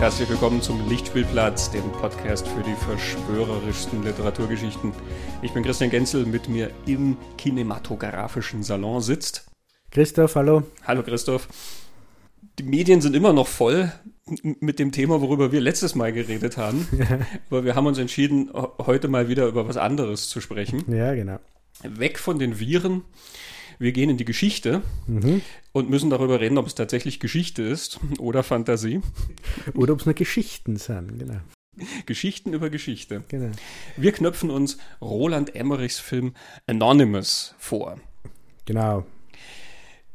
herzlich willkommen zum Lichtspielplatz, dem Podcast für die verschwörerischsten Literaturgeschichten. Ich bin Christian Genzel, mit mir im kinematografischen Salon sitzt. Christoph, hallo. Hallo Christoph. Die Medien sind immer noch voll mit dem Thema, worüber wir letztes Mal geredet haben. Aber wir haben uns entschieden, heute mal wieder über was anderes zu sprechen. Ja, genau. Weg von den Viren wir gehen in die Geschichte mhm. und müssen darüber reden, ob es tatsächlich Geschichte ist oder Fantasie. Oder ob es nur Geschichten sind, genau. Geschichten über Geschichte. Genau. Wir knöpfen uns Roland Emmerichs Film Anonymous vor. Genau.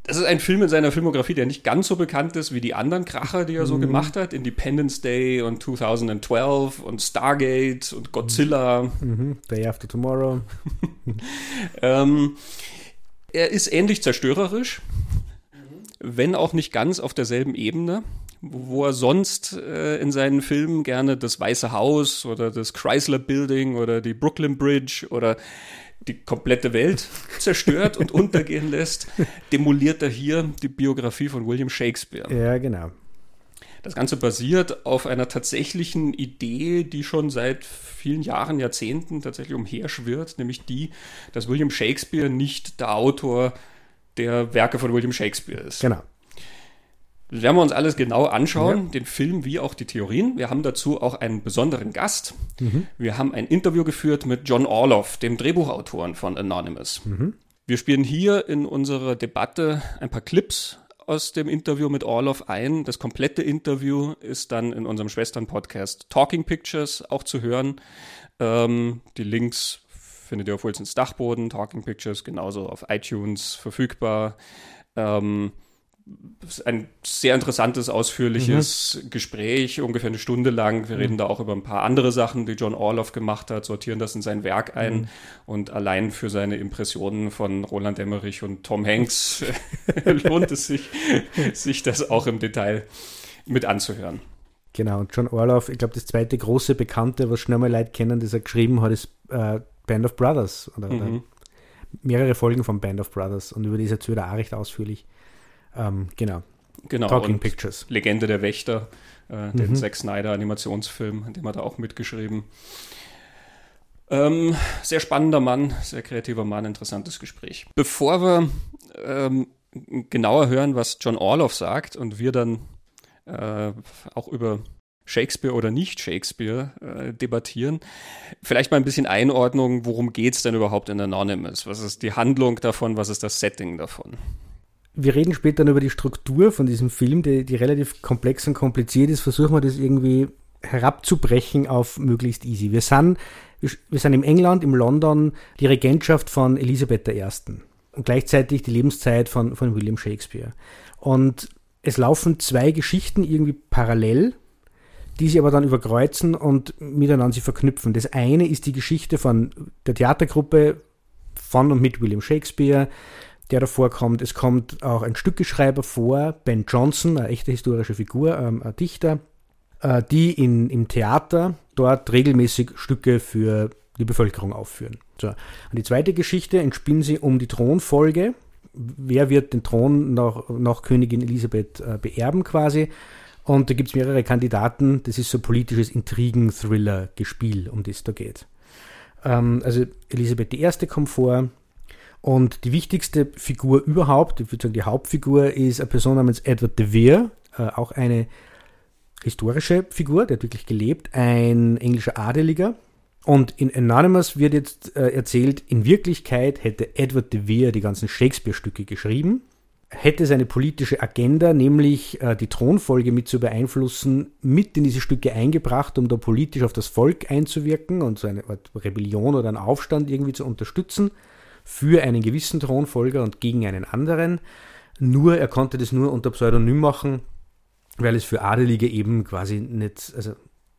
Das ist ein Film in seiner Filmografie, der nicht ganz so bekannt ist wie die anderen Kracher, die er so mhm. gemacht hat. Independence Day und 2012 und Stargate und Godzilla. Mhm. Day After Tomorrow. ähm, er ist ähnlich zerstörerisch, wenn auch nicht ganz auf derselben Ebene, wo er sonst äh, in seinen Filmen gerne das Weiße Haus oder das Chrysler Building oder die Brooklyn Bridge oder die komplette Welt zerstört und untergehen lässt, demoliert er hier die Biografie von William Shakespeare. Ja, genau. Das Ganze basiert auf einer tatsächlichen Idee, die schon seit vielen Jahren, Jahrzehnten tatsächlich umherschwirrt, nämlich die, dass William Shakespeare nicht der Autor der Werke von William Shakespeare ist. Genau. Das werden wir uns alles genau anschauen, ja. den Film wie auch die Theorien. Wir haben dazu auch einen besonderen Gast. Mhm. Wir haben ein Interview geführt mit John Orloff, dem Drehbuchautoren von Anonymous. Mhm. Wir spielen hier in unserer Debatte ein paar Clips aus dem Interview mit Orloff ein. Das komplette Interview ist dann in unserem Schwestern-Podcast Talking Pictures auch zu hören. Ähm, die Links findet ihr auf Wilsons Dachboden, Talking Pictures genauso auf iTunes verfügbar. Ähm, ein sehr interessantes, ausführliches mhm. Gespräch, ungefähr eine Stunde lang. Wir mhm. reden da auch über ein paar andere Sachen, die John Orloff gemacht hat, sortieren das in sein Werk ein mhm. und allein für seine Impressionen von Roland Emmerich und Tom Hanks lohnt es sich, sich das auch im Detail mit anzuhören. Genau, und John Orloff, ich glaube, das zweite große Bekannte, was schnell mal Leute kennen, das er geschrieben hat, ist äh, Band of Brothers oder, oder mhm. mehrere Folgen von Band of Brothers und über die erzählt er auch recht ausführlich. Ähm, genau. Genau. Talking Pictures. Legende der Wächter, äh, den mhm. Zack Snyder Animationsfilm, an dem hat er auch mitgeschrieben. Ähm, sehr spannender Mann, sehr kreativer Mann, interessantes Gespräch. Bevor wir ähm, genauer hören, was John Orloff sagt und wir dann äh, auch über Shakespeare oder nicht Shakespeare äh, debattieren. Vielleicht mal ein bisschen Einordnung, worum geht es denn überhaupt in Anonymous? Was ist die Handlung davon? Was ist das Setting davon? Wir reden später dann über die Struktur von diesem Film, die, die relativ komplex und kompliziert ist. Versuchen wir das irgendwie herabzubrechen auf möglichst easy. Wir sind, wir sind im England, im London, die Regentschaft von Elisabeth I. und gleichzeitig die Lebenszeit von, von William Shakespeare. Und es laufen zwei Geschichten irgendwie parallel, die sie aber dann überkreuzen und miteinander sie verknüpfen. Das eine ist die Geschichte von der Theatergruppe von und mit William Shakespeare, der da vorkommt. Es kommt auch ein Stückeschreiber vor, Ben Jonson, eine echte historische Figur, ähm, ein Dichter, äh, die in, im Theater dort regelmäßig Stücke für die Bevölkerung aufführen. So. Und die zweite Geschichte entspinnt sie um die Thronfolge. Wer wird den Thron nach, nach Königin Elisabeth äh, beerben quasi? Und da gibt es mehrere Kandidaten. Das ist so ein politisches Intrigen-Thriller-Gespiel, um das da geht. Ähm, also Elisabeth I. kommt vor, und die wichtigste Figur überhaupt, ich würde sagen die Hauptfigur, ist eine Person namens Edward de Vere, äh, auch eine historische Figur, der hat wirklich gelebt, ein englischer Adeliger. Und in Anonymous wird jetzt äh, erzählt, in Wirklichkeit hätte Edward de Vere die ganzen Shakespeare-Stücke geschrieben, hätte seine politische Agenda, nämlich äh, die Thronfolge mit zu beeinflussen, mit in diese Stücke eingebracht, um da politisch auf das Volk einzuwirken und so eine Art Rebellion oder einen Aufstand irgendwie zu unterstützen für einen gewissen Thronfolger und gegen einen anderen. Nur er konnte das nur unter Pseudonym machen, weil es für Adelige eben quasi nicht, also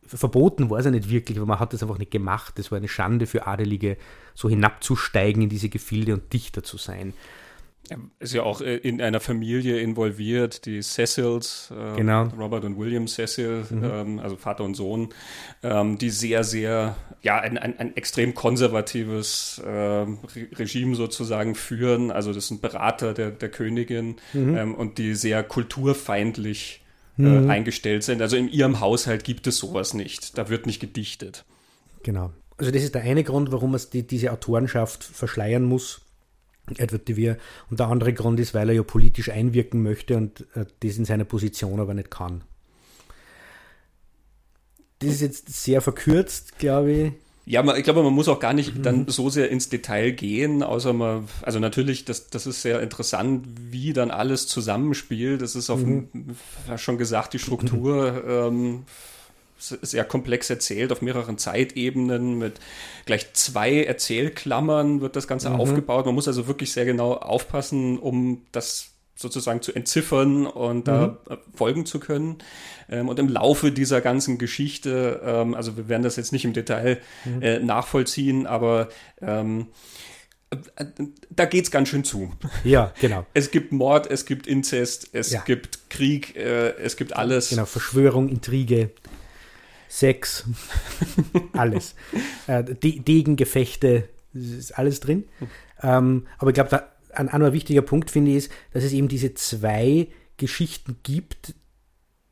verboten war es ja nicht wirklich, aber man hat das einfach nicht gemacht. Es war eine Schande für Adelige, so hinabzusteigen in diese Gefilde und Dichter zu sein. Ist ja auch äh, in einer Familie involviert, die Cecils, äh, genau. Robert und William Cecil, mhm. ähm, also Vater und Sohn, ähm, die sehr, sehr, ja, ein, ein, ein extrem konservatives äh, Regime sozusagen führen. Also das sind Berater der, der Königin mhm. ähm, und die sehr kulturfeindlich mhm. eingestellt sind. Also in ihrem Haushalt gibt es sowas nicht. Da wird nicht gedichtet. Genau. Also das ist der eine Grund, warum es die, diese Autorenschaft verschleiern muss. Edward de Vere. Und der andere Grund ist, weil er ja politisch einwirken möchte und äh, das in seiner Position aber nicht kann. Das ist jetzt sehr verkürzt, glaube ich. Ja, man, ich glaube, man muss auch gar nicht mhm. dann so sehr ins Detail gehen, außer man, also natürlich, das, das ist sehr interessant, wie dann alles zusammenspielt. Das ist auf, mhm. schon gesagt, die Struktur ähm, sehr komplex erzählt, auf mehreren Zeitebenen, mit gleich zwei Erzählklammern wird das Ganze mhm. aufgebaut. Man muss also wirklich sehr genau aufpassen, um das sozusagen zu entziffern und da mhm. folgen zu können. Ähm, und im Laufe dieser ganzen Geschichte, ähm, also wir werden das jetzt nicht im Detail mhm. äh, nachvollziehen, aber ähm, äh, da geht es ganz schön zu. Ja, genau. Es gibt Mord, es gibt Inzest, es ja. gibt Krieg, äh, es gibt alles. Genau, Verschwörung, Intrige, Sex, alles. äh, Degengefechte, ist alles drin. Ähm, aber ich glaube, ein anderer wichtiger Punkt finde ich ist, dass es eben diese zwei Geschichten gibt,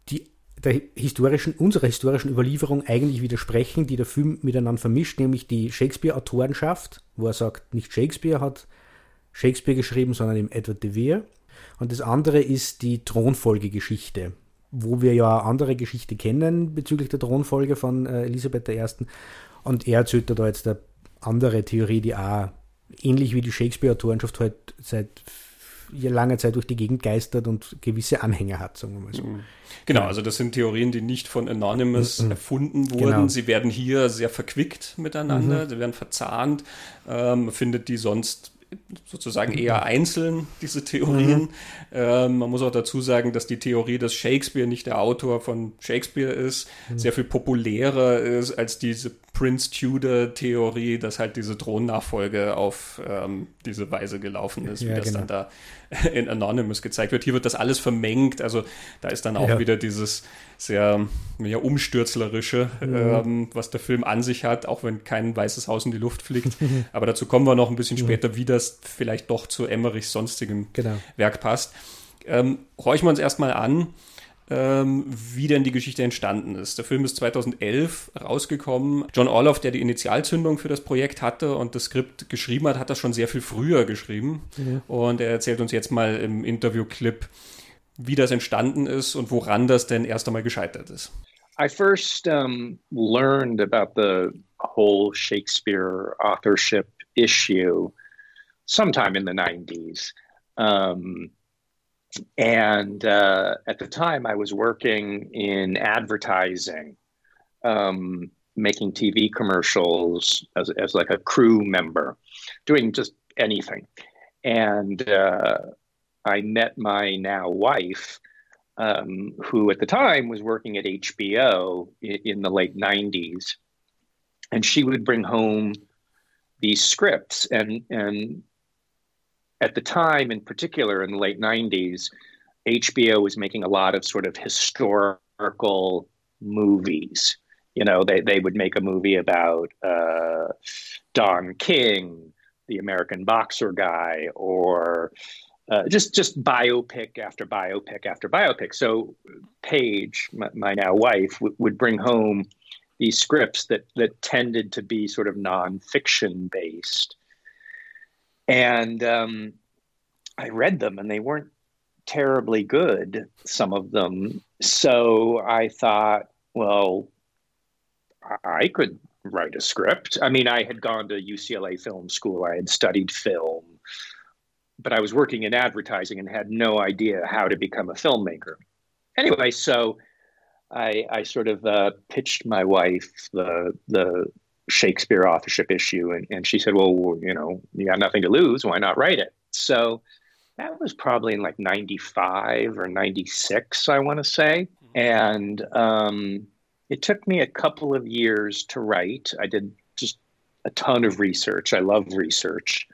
die der historischen, unserer historischen Überlieferung eigentlich widersprechen, die der Film miteinander vermischt, nämlich die Shakespeare-Autorenschaft, wo er sagt, nicht Shakespeare hat Shakespeare geschrieben, sondern eben Edward de Vere. Und das andere ist die Thronfolgegeschichte, wo wir ja andere Geschichte kennen bezüglich der Thronfolge von äh, Elisabeth I. Und er erzählt da jetzt eine andere Theorie, die auch ähnlich wie die Shakespeare-Autorenschaft halt seit langer Zeit durch die Gegend geistert und gewisse Anhänger hat, sagen wir mal so. Mhm. Genau, also das sind Theorien, die nicht von Anonymous mhm. erfunden wurden. Genau. Sie werden hier sehr verquickt miteinander, mhm. sie werden verzahnt. Ähm, findet die sonst sozusagen eher einzeln, diese Theorien. Mhm. Ähm, man muss auch dazu sagen, dass die Theorie, dass Shakespeare nicht der Autor von Shakespeare ist, mhm. sehr viel populärer ist als diese Prince Tudor-Theorie, dass halt diese Thronnachfolge auf ähm, diese Weise gelaufen ist, wie ja, das genau. dann da in Anonymous gezeigt wird. Hier wird das alles vermengt, also da ist dann auch ja. wieder dieses sehr ja, umstürzlerische, mhm. ähm, was der Film an sich hat, auch wenn kein weißes Haus in die Luft fliegt. Aber dazu kommen wir noch ein bisschen mhm. später, wie das vielleicht doch zu Emmerichs sonstigem genau. Werk passt. Ähm, horchen wir uns erstmal an ähm, wie denn die Geschichte entstanden ist. Der Film ist 2011 rausgekommen. John Orloff, der die Initialzündung für das Projekt hatte und das Skript geschrieben hat, hat das schon sehr viel früher geschrieben. Mhm. Und er erzählt uns jetzt mal im Interviewclip, wie das entstanden ist und woran das denn erst einmal gescheitert ist. I first um, learned about the whole Shakespeare authorship issue sometime in the 90s. Um, and uh, at the time, I was working in advertising, um, making TV commercials as, as like a crew member, doing just anything. And uh, I met my now wife, um, who at the time was working at HBO in, in the late 90s. And she would bring home these scripts and and at the time, in particular, in the late 90s, HBO was making a lot of sort of historical movies. You know, they, they would make a movie about uh, Don King, the American boxer guy, or uh, just just biopic after biopic after biopic. So Paige, my, my now wife, w- would bring home these scripts that that tended to be sort of nonfiction based, and um, I read them and they weren't terribly good, some of them. So I thought, well, I could write a script. I mean, I had gone to UCLA Film School, I had studied film, but I was working in advertising and had no idea how to become a filmmaker. Anyway, so I, I sort of uh, pitched my wife the the Shakespeare authorship issue, and, and she said, "Well, you know, you got nothing to lose. Why not write it?" So that was probably in like 95 or 96, I want to say. And um, it took me a couple of years to write. I did just a ton of research. I love research.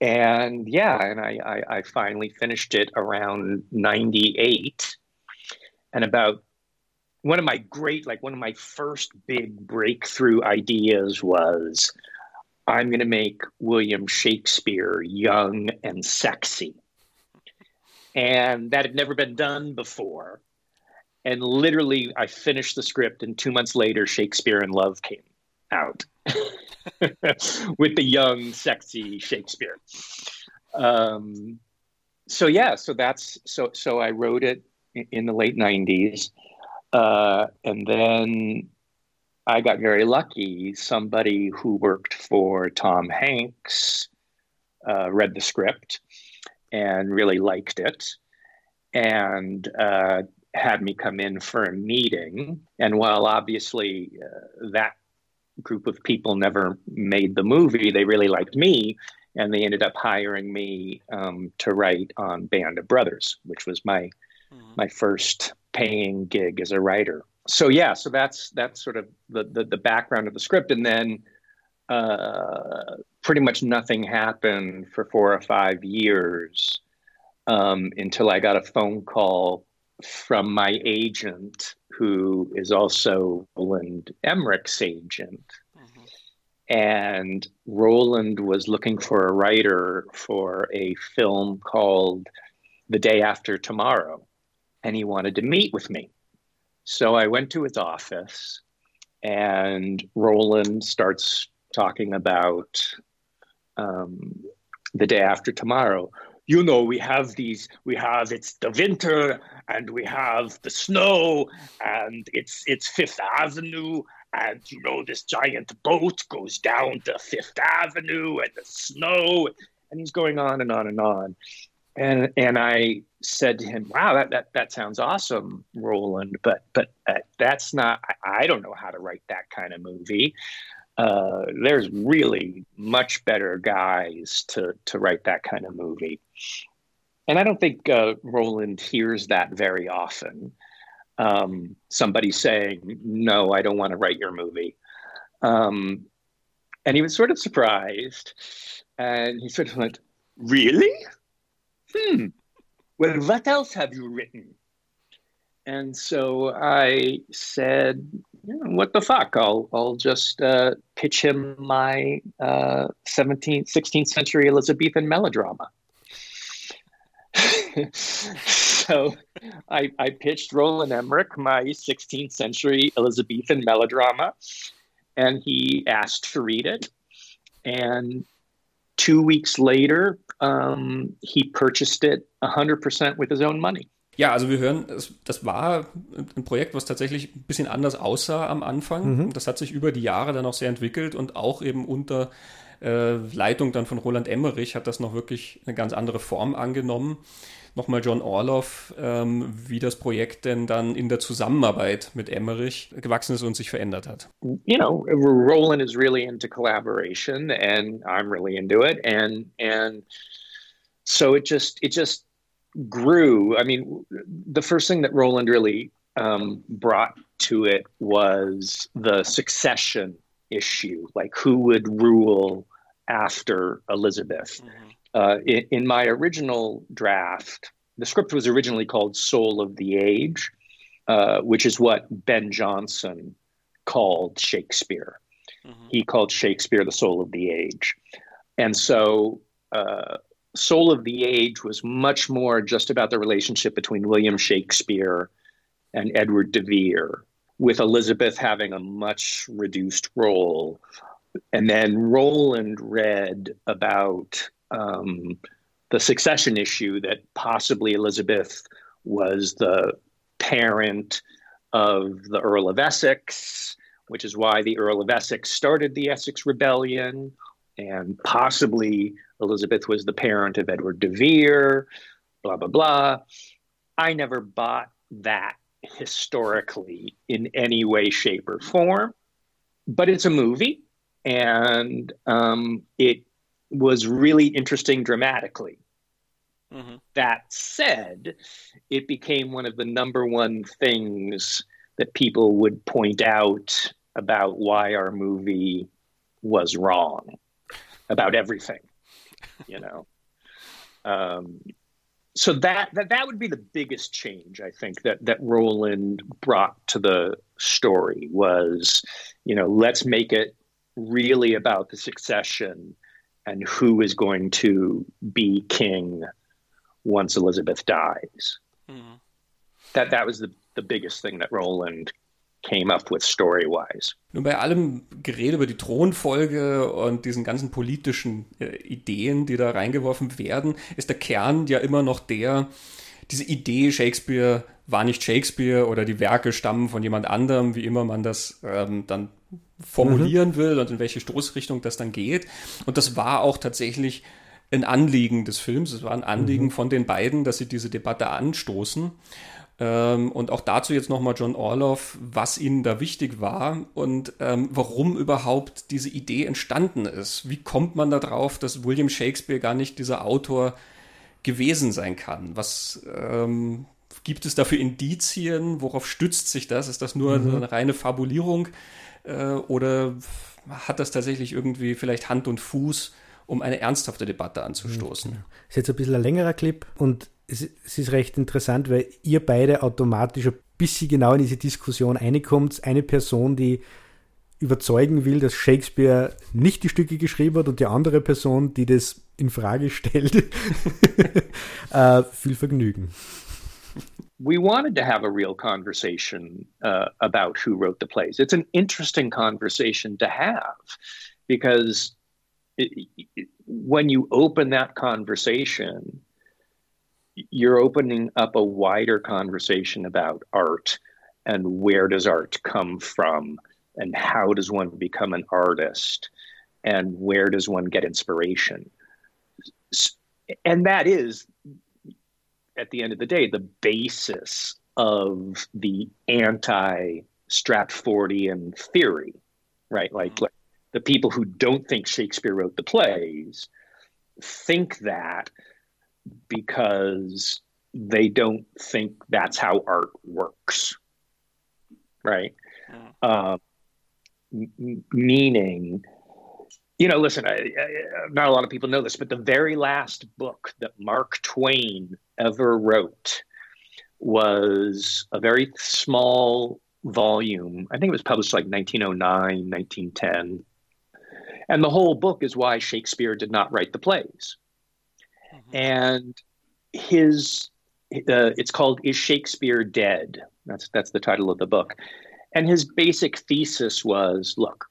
And yeah, and I, I, I finally finished it around 98. And about one of my great, like one of my first big breakthrough ideas was I'm going to make William Shakespeare young and sexy. And that had never been done before. and literally, I finished the script, and two months later, Shakespeare in Love came out with the young, sexy Shakespeare. Um, so yeah, so that's so so I wrote it in the late '90s, uh, and then I got very lucky. Somebody who worked for Tom Hanks uh, read the script and really liked it, and uh, had me come in for a meeting. And while obviously uh, that group of people never made the movie, they really liked me. And they ended up hiring me um, to write on Band of Brothers, which was my mm-hmm. my first paying gig as a writer. So yeah, so that's that's sort of the the, the background of the script, and then uh, pretty much nothing happened for four or five years um, until I got a phone call from my agent, who is also Roland Emmerich's agent. Mm-hmm. And Roland was looking for a writer for a film called The Day After Tomorrow, and he wanted to meet with me. So I went to his office, and Roland starts talking about um, The Day After Tomorrow, you know, we have these, we have it's the winter and we have the snow and it's it's Fifth Avenue and you know this giant boat goes down to Fifth Avenue and the snow and he's going on and on and on. And and I said to him, "Wow, that that, that sounds awesome, Roland, but but uh, that's not. I, I don't know how to write that kind of movie. Uh, there's really much better guys to to write that kind of movie. And I don't think uh, Roland hears that very often. Um, somebody saying, "No, I don't want to write your movie," um, and he was sort of surprised, and he sort of went, "Really? Hmm. Well, what else have you written?" And so I said, what the fuck? I'll I'll just uh, pitch him my uh, 17th, 16th century Elizabethan melodrama. so I, I pitched Roland Emmerich my 16th century Elizabethan melodrama, and he asked to read it. And two weeks later, um, he purchased it 100% with his own money. Ja, also wir hören, das war ein Projekt, was tatsächlich ein bisschen anders aussah am Anfang. Mhm. Das hat sich über die Jahre dann auch sehr entwickelt und auch eben unter äh, Leitung dann von Roland Emmerich hat das noch wirklich eine ganz andere Form angenommen. Nochmal John Orloff, ähm, wie das Projekt denn dann in der Zusammenarbeit mit Emmerich gewachsen ist und sich verändert hat. You know, Roland is really into collaboration and I'm really into it and and so it just it just grew. I mean, the first thing that Roland really um, brought to it was the succession issue, like who would rule after Elizabeth. Mm-hmm. Uh, in, in, my original draft, the script was originally called Soul of the Age, uh, which is what Ben Jonson called Shakespeare. Mm-hmm. He called Shakespeare the soul of the age. And so uh, Soul of the Age was much more just about the relationship between William Shakespeare and Edward de Vere, with Elizabeth having a much reduced role. And then Roland read about um, the succession issue that possibly Elizabeth was the parent of the Earl of Essex, which is why the Earl of Essex started the Essex Rebellion, and possibly Elizabeth was the parent of Edward de Vere, blah, blah, blah. I never bought that historically in any way, shape, or form, but it's a movie and um, it was really interesting dramatically. Mm-hmm. That said, it became one of the number one things that people would point out about why our movie was wrong about everything you know. Um, so that, that that would be the biggest change I think that that Roland brought to the story was, you know, let's make it really about the succession and who is going to be king once Elizabeth dies. Mm-hmm. That that was the the biggest thing that Roland came up with story-wise. Nun bei allem Gerede über die Thronfolge und diesen ganzen politischen äh, Ideen, die da reingeworfen werden, ist der Kern ja immer noch der, diese Idee, Shakespeare war nicht Shakespeare oder die Werke stammen von jemand anderem, wie immer man das ähm, dann formulieren mhm. will und in welche Stoßrichtung das dann geht. Und das war auch tatsächlich ein Anliegen des Films. Es war ein Anliegen mhm. von den beiden, dass sie diese Debatte anstoßen. Ähm, und auch dazu jetzt nochmal John Orloff, was ihnen da wichtig war und ähm, warum überhaupt diese Idee entstanden ist. Wie kommt man darauf, dass William Shakespeare gar nicht dieser Autor gewesen sein kann? Was ähm, gibt es da für Indizien? Worauf stützt sich das? Ist das nur mhm. eine reine Fabulierung äh, oder hat das tatsächlich irgendwie vielleicht Hand und Fuß, um eine ernsthafte Debatte anzustoßen? Das ist jetzt ein bisschen ein längerer Clip und es, ist recht interessant, weil ihr beide automatisch ein bisschen genau in diese Diskussion reinkommt. Eine Person, die überzeugen will, dass Shakespeare nicht die Stücke geschrieben hat und die andere Person, die das in Frage stellt. uh, viel Vergnügen. We wanted to have a real conversation uh, about who wrote the plays. It's an interesting conversation to have because it, it, when you open that conversation, you're opening up a wider conversation about art and where does art come from and how does one become an artist and where does one get inspiration and that is at the end of the day the basis of the anti stratfordian theory right like, mm-hmm. like the people who don't think shakespeare wrote the plays think that because they don't think that's how art works, right? Uh, m- meaning, you know, listen, I, I, not a lot of people know this, but the very last book that Mark Twain ever wrote was a very small volume. I think it was published like 1909, 1910. And the whole book is why Shakespeare did not write the plays and his uh, it's called "Is Shakespeare Dead?" That's that's the title of the book, and his basic thesis was: Look,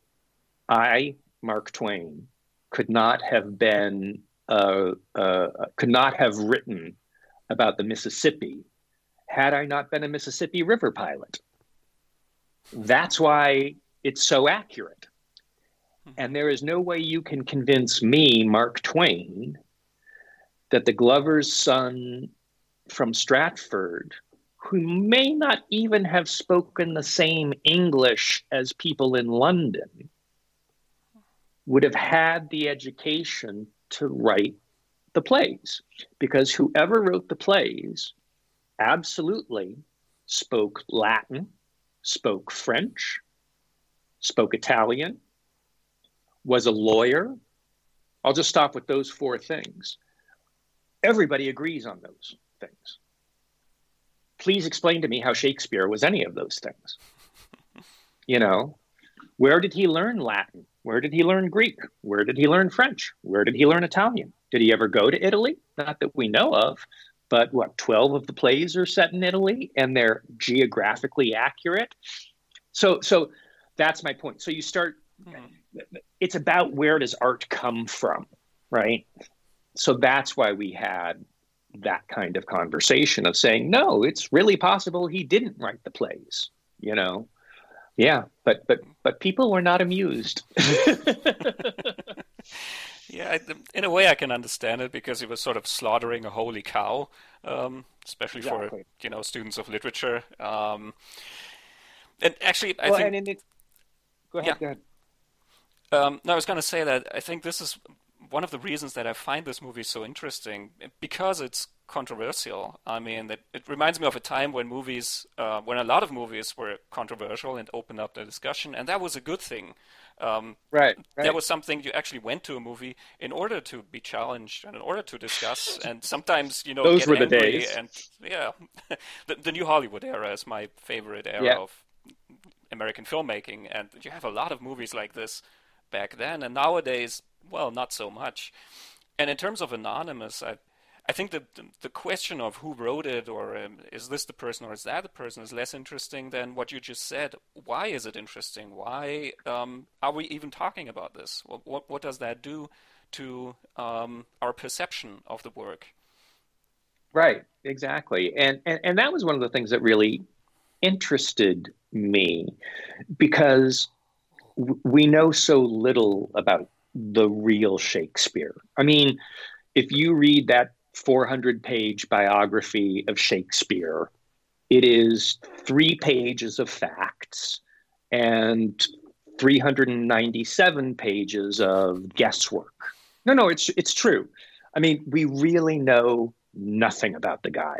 I, Mark Twain, could not have been uh, uh, could not have written about the Mississippi had I not been a Mississippi River pilot. That's why it's so accurate. Hmm. And there is no way you can convince me, Mark Twain, that the Glover's son from Stratford, who may not even have spoken the same English as people in London, would have had the education to write the plays. Because whoever wrote the plays absolutely spoke Latin, spoke French, spoke Italian, was a lawyer. I'll just stop with those four things Everybody agrees on those things. Please explain to me how Shakespeare was any of those things. you know, where did he learn Latin? Where did he learn Greek? Where did he learn French? Where did he learn Italian? Did he ever go to Italy? Not that we know of, but what, 12 of the plays are set in Italy and they're geographically accurate? So, so that's my point. So you start, mm-hmm. it's about where does art come from, right? So that's why we had that kind of conversation of saying, no, it's really possible he didn't write the plays, you know? Yeah, but but but people were not amused. yeah, in a way, I can understand it because he was sort of slaughtering a holy cow, um, especially exactly. for you know students of literature. Um, and actually, I well, think. It, go ahead. Yeah. Go ahead. Um, no, I was going to say that I think this is one of the reasons that I find this movie so interesting because it's controversial. I mean, it, it reminds me of a time when movies, uh, when a lot of movies were controversial and opened up the discussion, and that was a good thing. Um, right, right. That was something you actually went to a movie in order to be challenged and in order to discuss, and sometimes you know those were the days. And yeah, the, the, new Hollywood era is my favorite era yeah. of American filmmaking, and you have a lot of movies like this back then, and nowadays well, not so much. And in terms of Anonymous, I, I think the, the question of who wrote it or um, is this the person or is that the person is less interesting than what you just said. Why is it interesting? Why um, are we even talking about this? What, what, what does that do to um, our perception of the work? Right, exactly. And, and, and that was one of the things that really interested me because we know so little about the real Shakespeare. I mean, if you read that 400 page biography of Shakespeare. It is three pages of facts and 397 pages of guesswork. No, no, it's it's true. I mean, we really know nothing about the guy.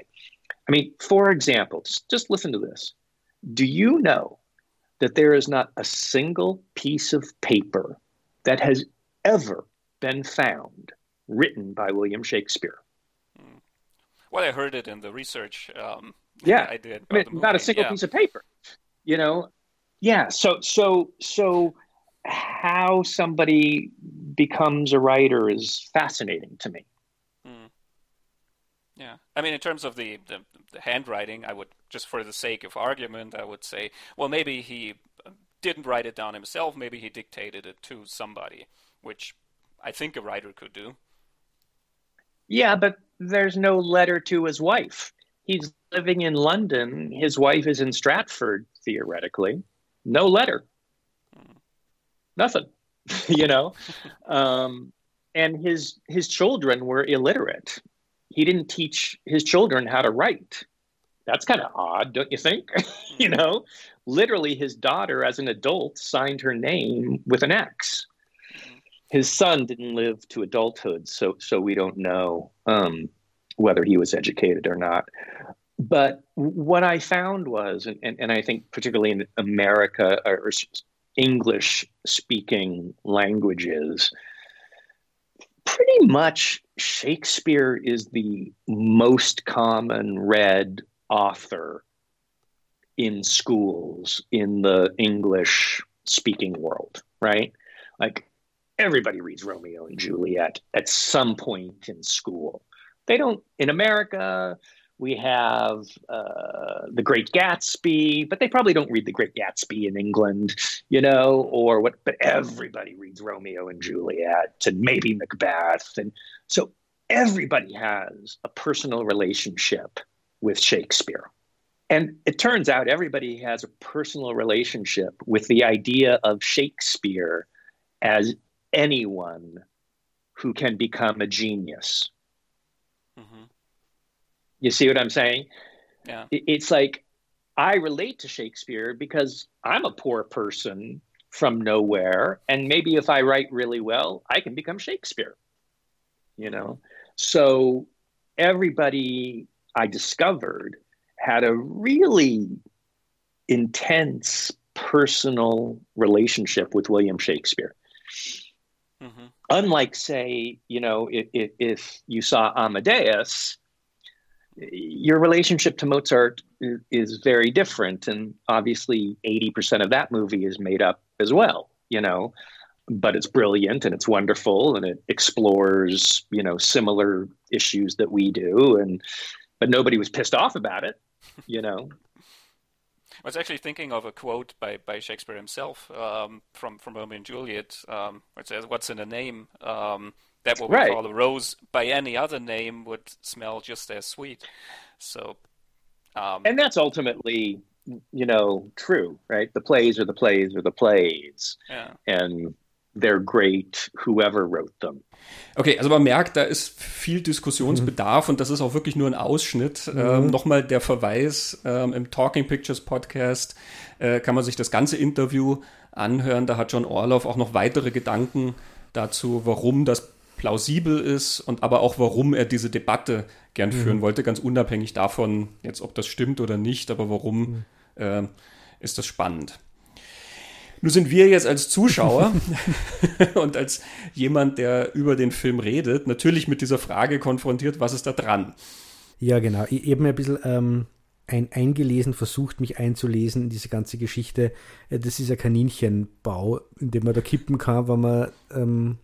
I mean, for example, just, just listen to this. Do you know that there is not a single piece of paper that has ever been found written by William Shakespeare? Well, I heard it in the research. Um, yeah, I did. I mean, not a single yeah. piece of paper. You know, yeah. So, so, so, how somebody becomes a writer is fascinating to me. Mm. Yeah, I mean, in terms of the, the, the handwriting, I would just for the sake of argument, I would say, well, maybe he didn't write it down himself. Maybe he dictated it to somebody, which I think a writer could do. Yeah, but there's no letter to his wife. He's living in London. His wife is in Stratford, theoretically. No letter. Nothing. you know? Um, and his his children were illiterate. He didn't teach his children how to write. That's kind of odd, don't you think? you know, literally his daughter as an adult signed her name with an X his son didn't live to adulthood, so so we don't know um, whether he was educated or not. But what I found was, and, and, and I think particularly in America or English speaking languages, pretty much Shakespeare is the most common read author in schools in the English speaking world, right? Like everybody reads Romeo and Juliet at some point in school. They don't, in America, we have uh, The Great Gatsby, but they probably don't read The Great Gatsby in England, you know, or what, but everybody reads Romeo and Juliet and maybe Macbeth. And so everybody has a personal relationship with Shakespeare. And it turns out everybody has a personal relationship with the idea of Shakespeare as anyone who can become a genius. Mm-hmm. You see what I'm saying? Yeah. It's like I relate to Shakespeare because I'm a poor person from nowhere. And maybe if I write really well, I can become Shakespeare. You know? So everybody I discovered had a really intense personal relationship with William Shakespeare. Mm-hmm. Unlike, say, you know, if, if, if, you saw Amadeus, your relationship to Mozart is very different. And obviously, 80% of that movie is made up as well, you know, but it's brilliant and it's wonderful and it explores, you know, similar issues that we do. And, but nobody was pissed off about it, you know. I was actually thinking of a quote by, by Shakespeare himself um, from from Romeo and Juliet, um, which says, "What's in a name? Um, that what we right. call a rose by any other name would smell just as sweet." So, um, and that's ultimately, you know, true, right? The plays are the plays are the plays, yeah. and they're great, whoever wrote them. Okay, also man merkt, da ist viel Diskussionsbedarf mhm. und das ist auch wirklich nur ein Ausschnitt. Mhm. Ähm, Nochmal der Verweis, ähm, im Talking Pictures Podcast äh, kann man sich das ganze Interview anhören. Da hat John Orloff auch noch weitere Gedanken dazu, warum das plausibel ist und aber auch warum er diese Debatte gern mhm. führen wollte, ganz unabhängig davon, jetzt ob das stimmt oder nicht, aber warum mhm. äh, ist das spannend. Nun sind wir jetzt als Zuschauer und als jemand, der über den Film redet, natürlich mit dieser Frage konfrontiert, was ist da dran? Ja, genau. Ich, ich habe mir ein bisschen ähm, ein, eingelesen, versucht mich einzulesen in diese ganze Geschichte. Äh, das ist ein Kaninchenbau, in dem man da kippen kann, wenn man ähm,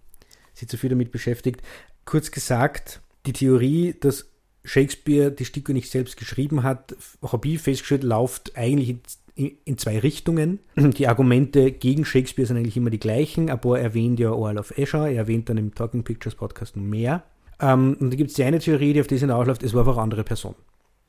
sich zu viel damit beschäftigt. Kurz gesagt, die Theorie, dass Shakespeare die Stücke nicht selbst geschrieben hat, ich festgestellt, läuft eigentlich in, zwei Richtungen. Die Argumente gegen Shakespeare sind eigentlich immer die gleichen. Paar erwähnt ja Earl of Escher, er erwähnt dann im Talking Pictures Podcast mehr. Ähm, und da gibt es die eine Theorie, die auf das hinausläuft, es war einfach eine andere Person.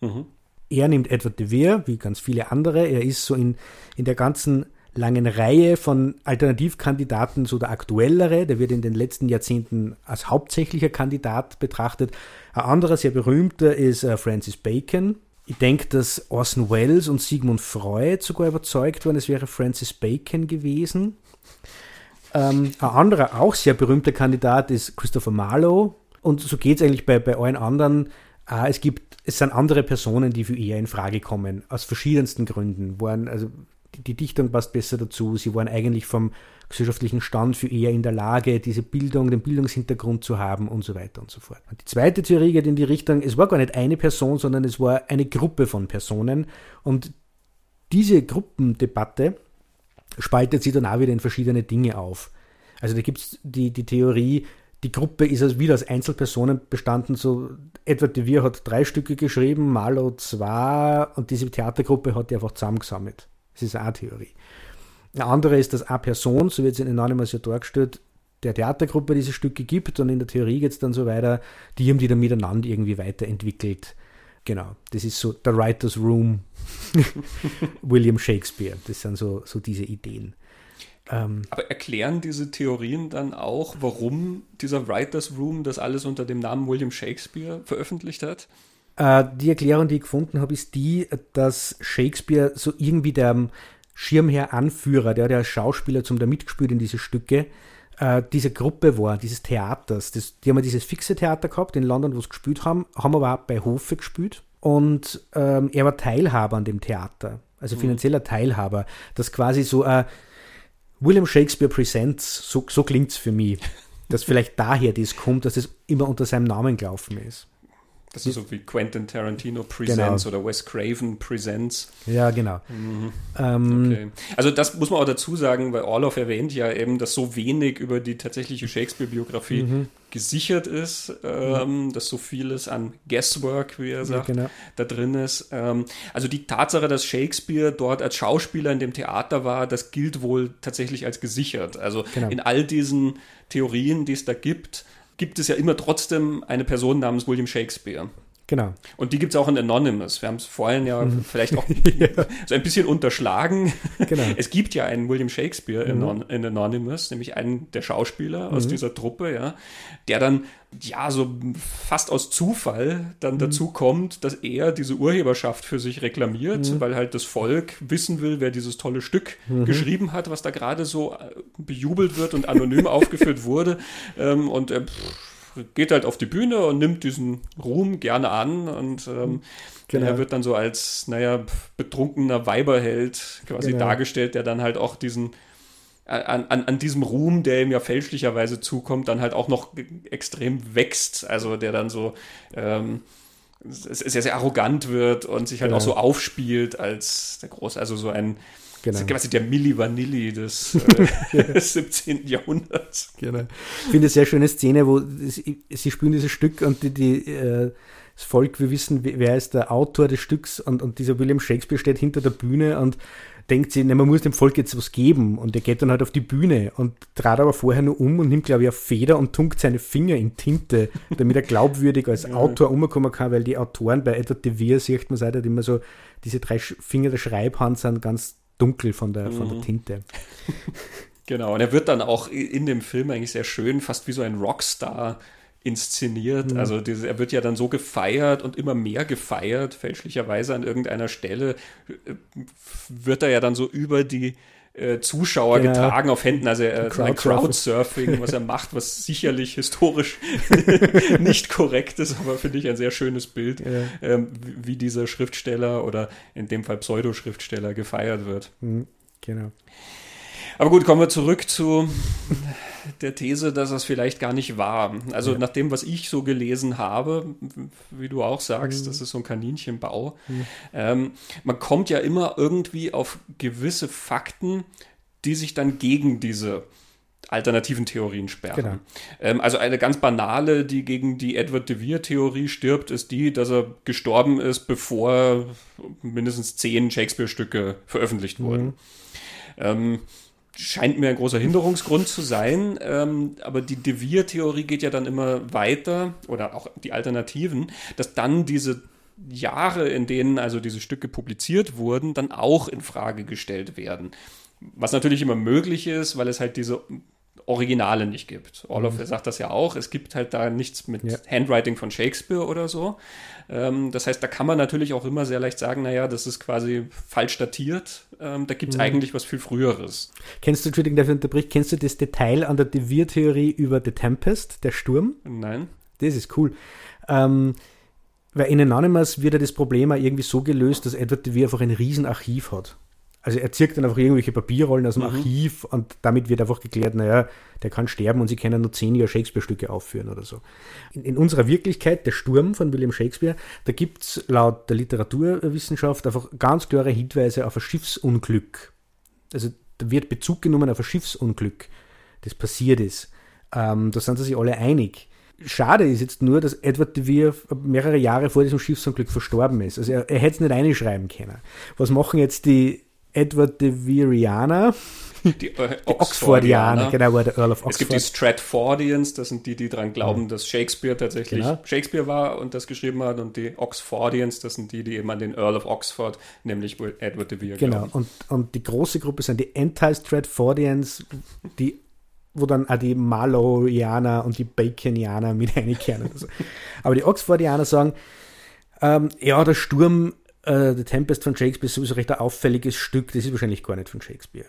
Mhm. Er nimmt Edward de Vere, wie ganz viele andere. Er ist so in, in der ganzen langen Reihe von Alternativkandidaten so der aktuellere. Der wird in den letzten Jahrzehnten als hauptsächlicher Kandidat betrachtet. Ein anderer sehr berühmter ist äh, Francis Bacon. Ich denke, dass Orson Welles und Sigmund Freud sogar überzeugt waren, es wäre Francis Bacon gewesen. Ähm, ein anderer, auch sehr berühmter Kandidat ist Christopher Marlowe. Und so geht es eigentlich bei, bei allen anderen. Äh, es gibt, es sind andere Personen, die für eher in Frage kommen, aus verschiedensten Gründen. Waren, also die, Dichtung passt besser dazu. Sie waren eigentlich vom gesellschaftlichen Stand für eher in der Lage, diese Bildung, den Bildungshintergrund zu haben und so weiter und so fort. Die zweite Theorie geht in die Richtung, es war gar nicht eine Person, sondern es war eine Gruppe von Personen und diese Gruppendebatte spaltet sich dann auch wieder in verschiedene Dinge auf. Also da gibt es die, die Theorie, die Gruppe ist also wieder aus Einzelpersonen bestanden. So Edward de Vere hat drei Stücke geschrieben, Marlowe zwei und diese Theatergruppe hat die einfach zusammengesammelt. Das ist eine Theorie. Eine andere ist, dass eine Person, so wird es in Anonymous ja dargestellt, der Theatergruppe diese Stücke gibt und in der Theorie geht es dann so weiter, die haben die dann miteinander irgendwie weiterentwickelt. Genau, das ist so der Writer's Room William Shakespeare. Das sind so, so diese Ideen. Ähm, Aber erklären diese Theorien dann auch, warum dieser Writer's Room das alles unter dem Namen William Shakespeare veröffentlicht hat? Äh, die Erklärung, die ich gefunden habe, ist die, dass Shakespeare so irgendwie der Schirmherr Anführer, der als Schauspieler zum da mitgespielt in diese Stücke, äh, diese Gruppe war, dieses Theaters. Das, die haben ja dieses fixe Theater gehabt in London, wo sie gespielt haben, haben aber auch bei Hofe gespielt. Und ähm, er war Teilhaber an dem Theater, also mhm. finanzieller Teilhaber. Das quasi so äh, William Shakespeare Presents, so, so klingt es für mich. Dass vielleicht daher das kommt, dass es immer unter seinem Namen gelaufen ist. Das ist so wie Quentin Tarantino Presents genau. oder Wes Craven Presents. Ja, genau. Mhm. Ähm, okay. Also das muss man auch dazu sagen, weil Orloff erwähnt ja eben, dass so wenig über die tatsächliche Shakespeare-Biografie mhm. gesichert ist, ähm, mhm. dass so vieles an Guesswork, wie er sagt, ja, genau. da drin ist. Ähm, also die Tatsache, dass Shakespeare dort als Schauspieler in dem Theater war, das gilt wohl tatsächlich als gesichert. Also genau. in all diesen Theorien, die es da gibt, gibt es ja immer trotzdem eine Person namens William Shakespeare. Genau. Und die gibt es auch in Anonymous. Wir haben es vorhin ja mhm. vielleicht auch ja. so ein bisschen unterschlagen. Genau. Es gibt ja einen William Shakespeare mhm. in, in, Anonymous, nämlich einen der Schauspieler mhm. aus dieser Truppe, ja, der dann ja so fast aus Zufall dann mhm. dazu kommt, dass er diese Urheberschaft für sich reklamiert, mhm. weil halt das Volk wissen will, wer dieses tolle Stück mhm. geschrieben hat, was da gerade so äh, bejubelt wird und anonym aufgeführt wurde. Ähm, und er geht halt auf die Bühne und nimmt diesen Ruhm gerne an und ähm, genau. er wird dann so als, naja, betrunkener Weiberheld quasi genau. dargestellt, der dann halt auch diesen an, an, an diesem Ruhm, der ihm ja fälschlicherweise zukommt, dann halt auch noch extrem wächst. Also der dann so ähm, sehr, sehr arrogant wird und sich halt genau. auch so aufspielt als der Große, also so ein Genau. quasi der Milli Vanilli des, äh, des 17. Jahrhunderts. Genau. Ich finde eine sehr schöne Szene, wo sie, sie spielen dieses Stück und die, die äh, das Volk, wir wissen, wer ist der Autor des Stücks und, und dieser William Shakespeare steht hinter der Bühne und denkt sich, ne, man muss dem Volk jetzt was geben und er geht dann halt auf die Bühne und trat aber vorher nur um und nimmt, glaube ich, eine Feder und tunkt seine Finger in Tinte, damit er glaubwürdig als Autor umkommen kann, weil die Autoren bei Edward de Vere sieht man halt immer so, diese drei Finger der Schreibhand sind ganz dunkel von der, von der mhm. Tinte. Genau, und er wird dann auch in dem Film eigentlich sehr schön, fast wie so ein Rockstar inszeniert. Mhm. Also diese, er wird ja dann so gefeiert und immer mehr gefeiert, fälschlicherweise an irgendeiner Stelle äh, wird er ja dann so über die äh, Zuschauer ja. getragen auf Händen, also er, Crowd Crowdsurfing, was er macht, was sicherlich historisch nicht korrekt ist, aber finde ich ein sehr schönes Bild, ja. ähm, wie dieser Schriftsteller oder in dem Fall Pseudoschriftsteller gefeiert wird. Mhm. Genau. Aber gut, kommen wir zurück zu der These, dass es vielleicht gar nicht war. Also ja. nach dem, was ich so gelesen habe, wie du auch sagst, mhm. das ist so ein Kaninchenbau. Mhm. Ähm, man kommt ja immer irgendwie auf gewisse Fakten, die sich dann gegen diese alternativen Theorien sperren. Genau. Ähm, also eine ganz banale, die gegen die Edward de Vere-Theorie stirbt, ist die, dass er gestorben ist, bevor mindestens zehn Shakespeare-Stücke veröffentlicht wurden. Mhm. Ähm, scheint mir ein großer Hinderungsgrund zu sein, ähm, aber die De Vere-Theorie geht ja dann immer weiter, oder auch die Alternativen, dass dann diese Jahre, in denen also diese Stücke publiziert wurden, dann auch in Frage gestellt werden. Was natürlich immer möglich ist, weil es halt diese Originale nicht gibt. Orloff mhm. sagt das ja auch. Es gibt halt da nichts mit ja. Handwriting von Shakespeare oder so. Ähm, das heißt, da kann man natürlich auch immer sehr leicht sagen, naja, das ist quasi falsch datiert. Ähm, da gibt es mhm. eigentlich was viel Früheres. Kennst du, Entschuldigung, dafür unterbricht, kennst du das Detail an der De Vere-Theorie über The Tempest, der Sturm? Nein. Das ist cool. Ähm, weil in Anonymous wird ja das Problem auch irgendwie so gelöst, dass Edward de Vere einfach ein Riesenarchiv hat. Also er zirkt dann einfach irgendwelche Papierrollen aus dem mhm. Archiv und damit wird einfach geklärt, naja, der kann sterben und sie können nur zehn Jahre Shakespeare-Stücke aufführen oder so. In, in, unserer Wirklichkeit, der Sturm von William Shakespeare, da gibt es laut der Literaturwissenschaft einfach ganz klare Hinweise auf ein Schiffsunglück. Also da wird Bezug genommen auf ein Schiffsunglück, das passiert ist. Ähm, da sind sie sich alle einig. Schade ist jetzt nur, dass Edward de Vere mehrere Jahre vor diesem Schiffsunglück verstorben ist. Also er, er hätte es nicht einschreiben können. Was machen jetzt die Edward de Viriana. Die, äh, die Oxfordianer, genau, war der Earl of Oxford. Es gibt die Stratfordians, das sind die, die daran glauben, mhm. dass Shakespeare tatsächlich genau. Shakespeare war und das geschrieben hat, und die Oxfordians, das sind die, die eben an den Earl of Oxford, nämlich Edward de Vere Genau, und, und die große Gruppe sind die Anti-Stratfordians, die wo dann auch die Marlowianer und die Baconianer mit einkehren. So. Aber die Oxfordianer sagen, ähm, ja, der Sturm äh, The Tempest von Shakespeare ist sowieso recht ein auffälliges Stück. Das ist wahrscheinlich gar nicht von Shakespeare.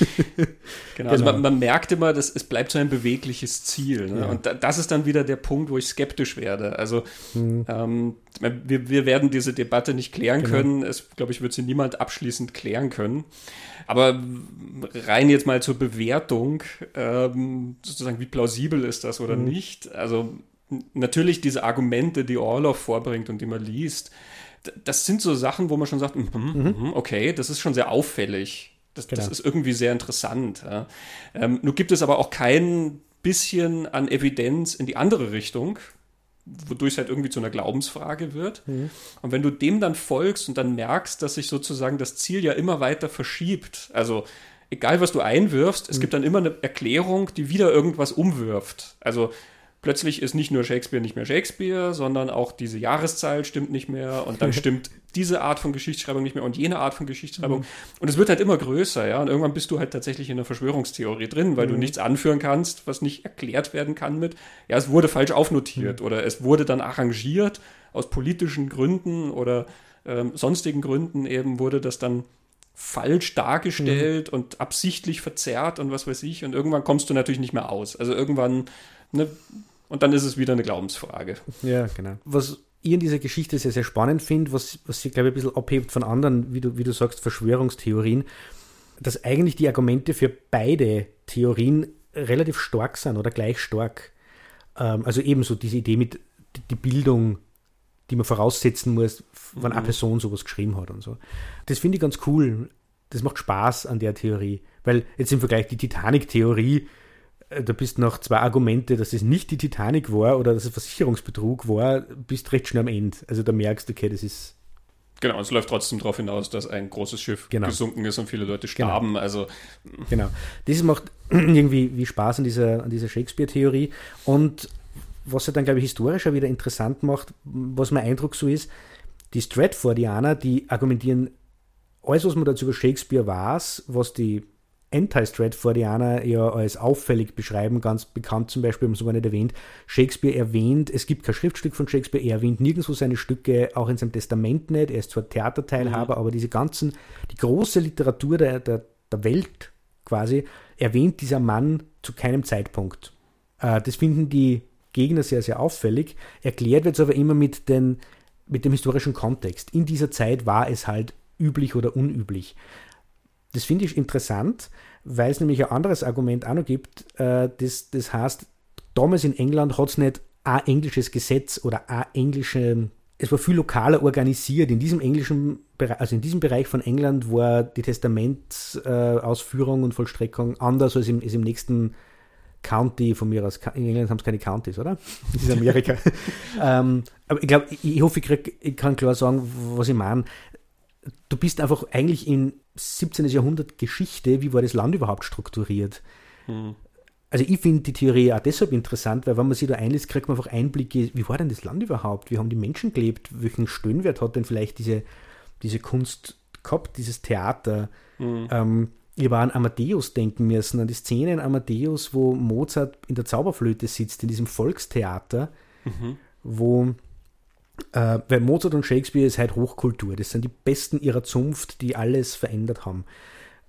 genau, also man, man, merkt immer, dass es bleibt so ein bewegliches Ziel. Ne? Ja. Und da, das ist dann wieder der Punkt, wo ich skeptisch werde. Also hm. ähm, wir, wir, werden diese Debatte nicht klären genau. können. Es, glaube ich, wird sie niemand abschließend klären können. Aber rein jetzt mal zur Bewertung, ähm, sozusagen, wie plausibel ist das oder hm. nicht? Also natürlich diese Argumente, die Orloff vorbringt und die man liest, das sind so Sachen, wo man schon sagt, mm -hmm, okay, das ist schon sehr auffällig. Das, genau. das ist irgendwie sehr interessant. Ja. Ähm, nur gibt es aber auch kein bisschen an Evidenz in die andere Richtung, wodurch es halt irgendwie zu einer Glaubensfrage wird. Mhm. Und wenn du dem dann folgst und dann merkst, dass sich sozusagen das Ziel ja immer weiter verschiebt, also egal was du einwirfst, es mhm. gibt dann immer eine Erklärung, die wieder irgendwas umwirft. Also plötzlich ist nicht nur Shakespeare nicht mehr Shakespeare, sondern auch diese Jahreszahl stimmt nicht mehr und dann stimmt diese Art von Geschichtsschreibung nicht mehr und jene Art von Geschichtsschreibung. Mhm. Und es wird halt immer größer, ja. Und irgendwann bist du halt tatsächlich in der Verschwörungstheorie drin, weil mhm. du nichts anführen kannst, was nicht erklärt werden kann mit, ja, es wurde falsch aufnotiert mhm. oder es wurde dann arrangiert aus politischen Gründen oder ähm, sonstigen Gründen eben wurde das dann falsch dargestellt mhm. und absichtlich verzerrt und was weiß ich. Und irgendwann kommst du natürlich nicht mehr aus. Also irgendwann ne, und dann ist es wieder eine Glaubensfrage. Ja, genau. Was ich in dieser Geschichte sehr, sehr spannend finde, was, was sie, glaube ich, ein bisschen abhebt von anderen, wie du, wie du sagst, Verschwörungstheorien, dass eigentlich die Argumente für beide Theorien relativ stark sind oder gleich stark. Ähm, also ebenso diese Idee mit die Bildung, die man voraussetzen muss, wenn mhm. eine Person sowas geschrieben hat und so. Das finde ich ganz cool. Das macht Spaß an der Theorie. Weil jetzt im Vergleich die Titanic-Theorie, äh, da bist nach zwei Argumente, dass es nicht die Titanic war oder dass es Versicherungsbetrug war, bist recht schnell am Ende. Also da merkst du, okay, das ist. Genau, es läuft trotzdem darauf hinaus, dass ein großes Schiff genau. gesunken ist und viele Leute genau. starben. Genau. Also genau. Das macht irgendwie wie Spaß an dieser, an dieser Shakespeare-Theorie. Und was ja dann, glaube ich, historischer wieder interessant macht, was mein Eindruck so ist, die Stratfordianer, die argumentieren alles, was man dazu über Shakespeare weiß, was die Anti-Stratfordianer ja als auffällig beschreiben, ganz bekannt zum Beispiel, haben sogar nicht erwähnt, Shakespeare erwähnt, es gibt kein Schriftstück von Shakespeare, er erwähnt nirgendwo seine Stücke, auch in seinem Testament nicht, er ist zwar Theaterteilhaber, mhm. aber diese ganzen, die große Literatur der, der, der Welt quasi, erwähnt dieser Mann zu keinem Zeitpunkt. Äh, das finden die Gegner sehr, sehr auffällig. Erklärt wird es aber immer mit, den, mit dem historischen Kontext. In dieser Zeit war es halt üblich oder unüblich. Das finde ich interessant, weil es nämlich ein anderes Argument auch noch gibt. Äh, das, das heißt, damals in England hat es nicht ein englisches Gesetz oder eine englische es war viel lokaler organisiert. In diesem englischen Bereich, also in diesem Bereich von England war die Testamentsausführung äh, und Vollstreckung anders als im, als im nächsten County von mir aus. In England haben es keine Counties, oder? Das ist Amerika. ähm, aber ich glaube, ich, ich, hoffe, ich, krieg, ich kann klar sagen, was ich meine. Du bist einfach eigentlich in 17. Jahrhundert Geschichte, wie war das Land überhaupt strukturiert? Hm. Also ich finde die Theorie auch deshalb interessant, weil wenn man sich da einlässt, kriegt man einfach Einblicke, wie war denn das Land überhaupt? Wie haben die Menschen gelebt? Welchen Stöhnwert hat denn vielleicht diese, diese Kunst gehabt, dieses Theater? Mhm. Ähm, ich habe an Amadeus denken müssen, an die Szene in Amadeus, wo Mozart in der Zauberflöte sitzt, in diesem Volkstheater, mhm. wo, äh, weil Mozart und Shakespeare ist halt Hochkultur, das sind die Besten ihrer Zunft, die alles verändert haben.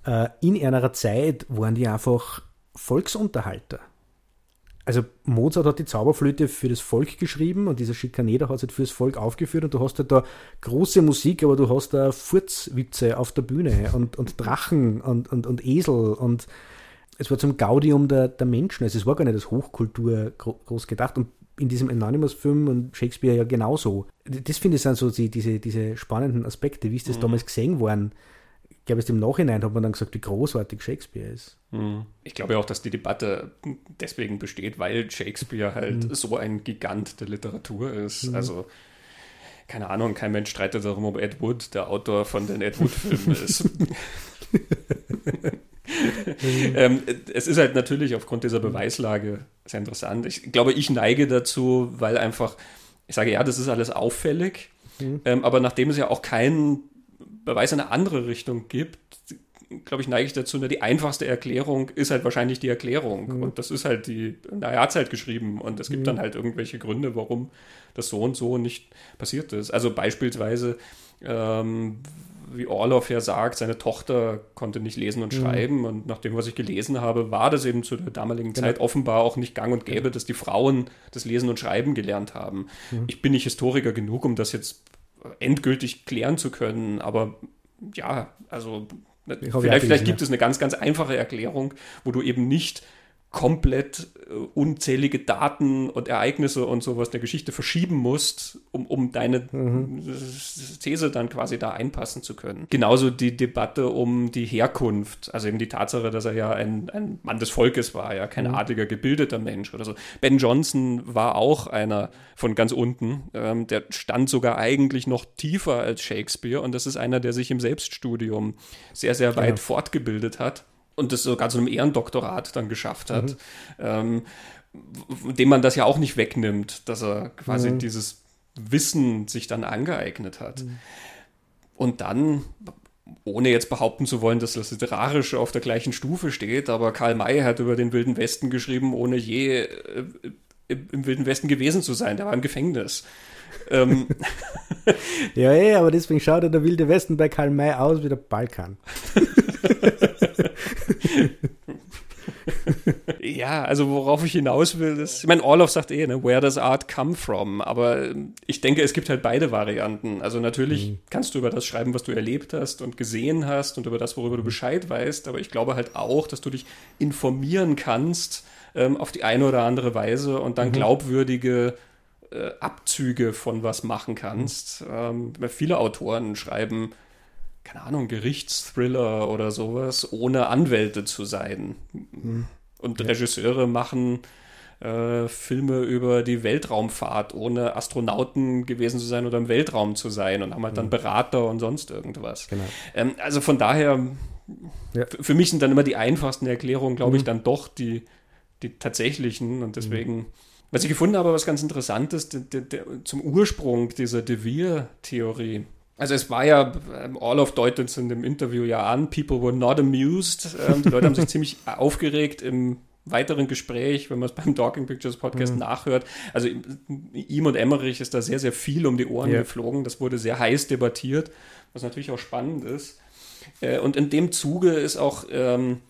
Äh, in einer Zeit waren die einfach Volksunterhalter. Also Mozart hat die Zauberflöte für das Volk geschrieben und dieser Schikaneder hat es halt fürs Volk aufgeführt und du hast halt da große Musik, aber du hast da Furzwitze auf der Bühne und, und Drachen und, und, und Esel und es war zum Gaudium der, der Menschen. Also es war gar nicht als Hochkultur groß gedacht und in diesem Anonymous-Film und Shakespeare ja genauso. Das finde ich sind so die, diese, diese spannenden Aspekte, wie ist das mhm. damals gesehen worden ich glaube, erst im Nachhinein hat man dann gesagt, wie großartig Shakespeare ist. Hm. Ich glaube auch, dass die Debatte deswegen besteht, weil Shakespeare halt mhm. so ein Gigant der Literatur ist. Mhm. Also, keine Ahnung, kein Mensch streitet darum, ob Ed Wood der Autor von den Ed Wood-Filmen ist. ähm, es ist halt natürlich aufgrund dieser Beweislage sehr interessant. Ich glaube, ich neige dazu, weil einfach, ich sage, ja, das ist alles auffällig, mhm. ähm, aber nachdem es ja auch keinen Beweis in eine andere Richtung gibt, glaube ich, neige ich dazu, die einfachste Erklärung ist halt wahrscheinlich die Erklärung. Mhm. Und das ist halt die, na, er hat es halt geschrieben und es gibt mhm. dann halt irgendwelche Gründe, warum das so und so nicht passiert ist. Also beispielsweise, ähm, wie Orloff ja sagt, seine Tochter konnte nicht lesen und mhm. schreiben. Und nach dem, was ich gelesen habe, war das eben zu der damaligen genau. Zeit offenbar auch nicht gang und gäbe, genau. dass die Frauen das Lesen und Schreiben gelernt haben. Mhm. Ich bin nicht Historiker genug, um das jetzt endgültig klären zu können. Aber ja, also vielleicht, vielleicht gibt es eine ganz, ganz einfache Erklärung, wo du eben nicht komplett äh, unzählige Daten und Ereignisse und sowas der Geschichte verschieben musst, um, um deine mhm. These dann quasi da einpassen zu können. Genauso die Debatte um die Herkunft, also eben die Tatsache, dass er ja ein, ein Mann des Volkes war, ja kein mhm. adliger, gebildeter Mensch oder so. Ben Jonson war auch einer von ganz unten, ähm, der stand sogar eigentlich noch tiefer als Shakespeare und das ist einer, der sich im Selbststudium sehr, sehr weit ja. fortgebildet hat und das sogar zu einem Ehrendoktorat dann geschafft hat, mhm. ähm, dem man das ja auch nicht wegnimmt, dass er quasi mhm. dieses Wissen sich dann angeeignet hat. Mhm. Und dann, ohne jetzt behaupten zu wollen, dass das Literarische auf der gleichen Stufe steht, aber Karl May hat über den Wilden Westen geschrieben, ohne je äh, im Wilden Westen gewesen zu sein. Der war im Gefängnis. ähm. ja, ja, aber deswegen schaut der Wilde Westen bei Karl May aus wie der Balkan. ja, also worauf ich hinaus will, ist, ich meine, Orloff sagt eh, ne, where does art come from? Aber ähm, ich denke, es gibt halt beide Varianten. Also natürlich mhm. kannst du über das schreiben, was du erlebt hast und gesehen hast und über das, worüber du Bescheid weißt, aber ich glaube halt auch, dass du dich informieren kannst ähm, auf die eine oder andere Weise und dann mhm. glaubwürdige äh, Abzüge von was machen kannst. Ähm, viele Autoren schreiben keine Ahnung, Gerichtsthriller oder sowas, ohne Anwälte zu sein. Mhm. Und ja. Regisseure machen äh, Filme über die Weltraumfahrt, ohne Astronauten gewesen zu sein oder im Weltraum zu sein und haben halt dann mhm. Berater und sonst irgendwas. Genau. Ähm, also von daher, ja. für mich sind dann immer die einfachsten Erklärungen, glaube mhm. ich, dann doch die, die tatsächlichen und deswegen. Mhm. Was ich gefunden habe, was ganz interessant ist, de, de, de, zum Ursprung dieser De Vere-Theorie, also es war ja, ähm, Orloff deutet es in dem Interview ja an, people were not amused. Ähm, die Leute haben sich ziemlich aufgeregt im weiteren Gespräch, wenn man es beim Talking Pictures Podcast mhm. nachhört. Also ihm und Emmerich ist da sehr, sehr viel um die Ohren yeah. geflogen. Das wurde sehr heiß debattiert, was natürlich auch spannend ist. Äh, und in dem Zuge ist auch ähm,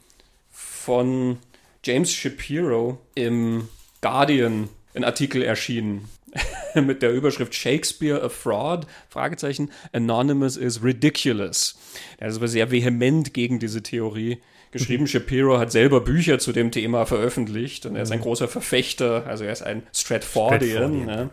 von James Shapiro im Guardian ein Artikel erschienen mit der Überschrift Shakespeare a Fraud? Fragezeichen. Anonymous is ridiculous. Er ist aber sehr vehement gegen diese Theorie geschrieben. Mhm. Shapiro hat selber Bücher zu dem Thema veröffentlicht und er ist ein mhm. großer Verfechter, also er ist ein Stratfordian. Stratfordian. Ja.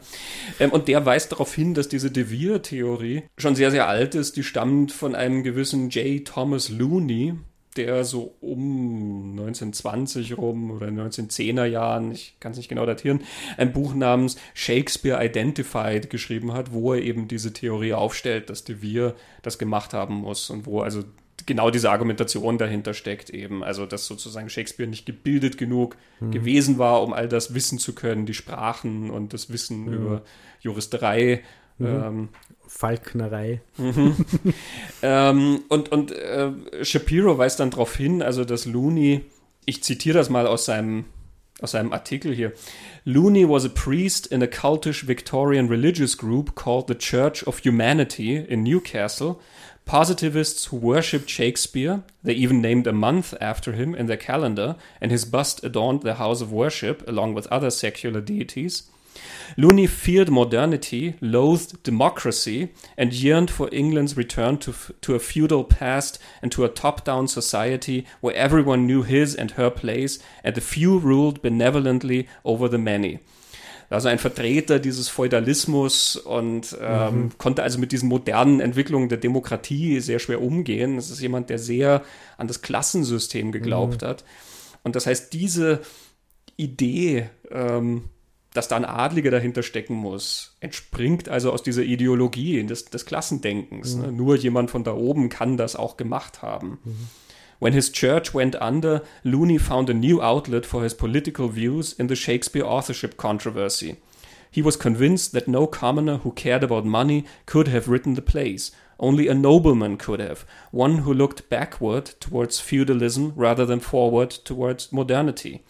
Ähm, und der weist darauf hin, dass diese De Vere-Theorie schon sehr, sehr alt ist. Die stammt von einem gewissen J. Thomas Looney, der so um 1920 rum oder 1910er Jahren, ich kann es nicht genau datieren, ein Buch namens Shakespeare Identified geschrieben hat, wo er eben diese Theorie aufstellt, dass De Vere das gemacht haben muss und wo also genau diese Argumentation dahinter steckt eben. Also, dass sozusagen Shakespeare nicht gebildet genug mhm. gewesen war, um all das wissen zu können, die Sprachen und das Wissen mhm. über Juristerei. Mhm. Ähm, Falknerei. Mhm. ähm, und und äh, Shapiro weist dann darauf hin, also dass Looney, ich zitiere das mal aus seinem, aus seinem Artikel hier, Looney was a priest in a cultish Victorian religious group called the Church of Humanity in Newcastle. Positivists who worshipped Shakespeare, they even named a month after him in their calendar, and his bust adorned their house of worship along with other secular deities. Looney feared modernity, loathed democracy, and yearned for England's return to, to a feudal past and to a top down society where everyone knew his and her place and the few ruled benevolently over the many. Also ein Vertreter dieses Feudalismus und ähm, mhm. konnte also mit diesen modernen Entwicklungen der Demokratie sehr schwer umgehen. Das ist jemand, der sehr an das Klassensystem geglaubt mhm. hat. Und das heißt, diese Idee, ähm, dass da ein Adliger dahinter stecken muss, entspringt also aus dieser Ideologie des, des Klassendenkens. Mhm. Ne? Nur jemand von da oben kann das auch gemacht haben. Mhm. When his church went under, Looney found a new outlet for his political views in the Shakespeare authorship controversy. He was convinced that no commoner who cared about money could have written the plays. Only a nobleman could have, one who looked backward towards feudalism rather than forward towards modernity.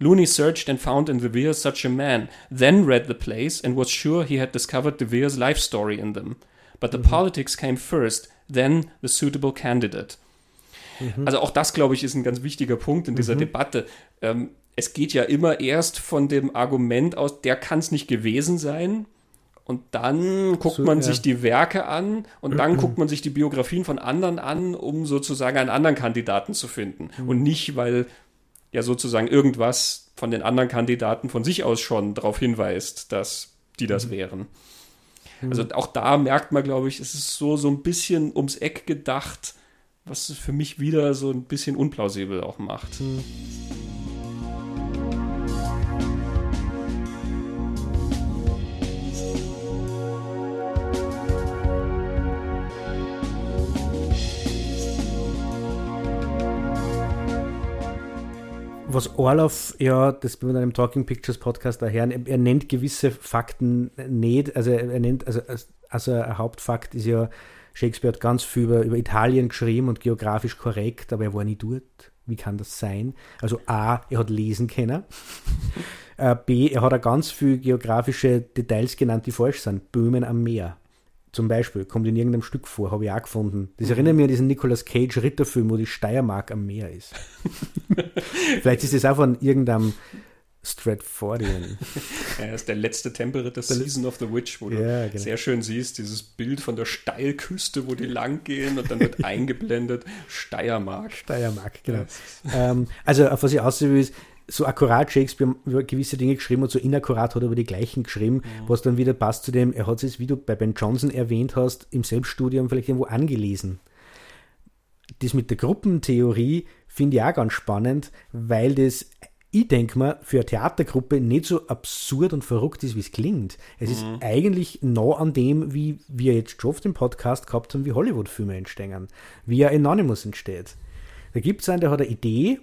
Looney searched and found in De Vere such a man, then read the plays and was sure he had discovered De Vere's life story in them. But the mhm. politics came first, then the suitable candidate. Mhm. Also auch das, glaube ich, ist ein ganz wichtiger Punkt in dieser mhm. Debatte. Ähm, es geht ja immer erst von dem Argument aus, der kann es nicht gewesen sein. Und dann guckt so, man ja. sich die Werke an und dann guckt man sich die Biografien von anderen an, um sozusagen einen anderen Kandidaten zu finden. Mhm. Und nicht, weil ja sozusagen irgendwas von den anderen Kandidaten von sich aus schon darauf hinweist, dass die das mhm. wären. Mhm. Also auch da merkt man, glaube ich, es ist so, so ein bisschen ums Eck gedacht, was es für mich wieder so ein bisschen unplausibel auch macht. Mhm. Was Orloff ja, das wir in einem Talking Pictures Podcast daher, er nennt gewisse Fakten nicht, also er nennt, also, also ein Hauptfakt ist ja, Shakespeare hat ganz viel über, über Italien geschrieben und geografisch korrekt, aber er war nie dort. Wie kann das sein? Also A, er hat lesen können. Äh, B, er hat auch ganz viel geografische Details genannt, die falsch sind. Böhmen am Meer. Zum Beispiel, kommt in irgendeinem Stück vor, habe ich auch gefunden. Das mhm. erinnert mich an diesen Nicolas Cage Ritterfilm, wo die Steiermark am Meer ist. Vielleicht ist das auch von irgendeinem Stratfordian. ja, das ist der letzte Tempelritter Season of the Witch, wo ja, du genau. sehr schön siehst, dieses Bild von der Steilküste, wo die lang gehen und dann wird eingeblendet Steiermark. Steiermark, genau. ähm, also auf was ich aussehen will, ist, so akkurat Shakespeare über gewisse Dinge geschrieben und so inakkurat hat er über die gleichen geschrieben, mhm. was dann wieder passt zu dem, er hat es, wie du bei Ben Johnson erwähnt hast, im Selbststudium vielleicht irgendwo angelesen. Das mit der Gruppentheorie finde ich auch ganz spannend, weil das, ich denke mal, für eine Theatergruppe nicht so absurd und verrückt ist, wie es klingt. Es mhm. ist eigentlich nah an dem, wie wir jetzt schon oft im Podcast gehabt haben, wie Hollywood-Filme entstehen, wie ein Anonymous entsteht. Da gibt es einen, der hat eine Idee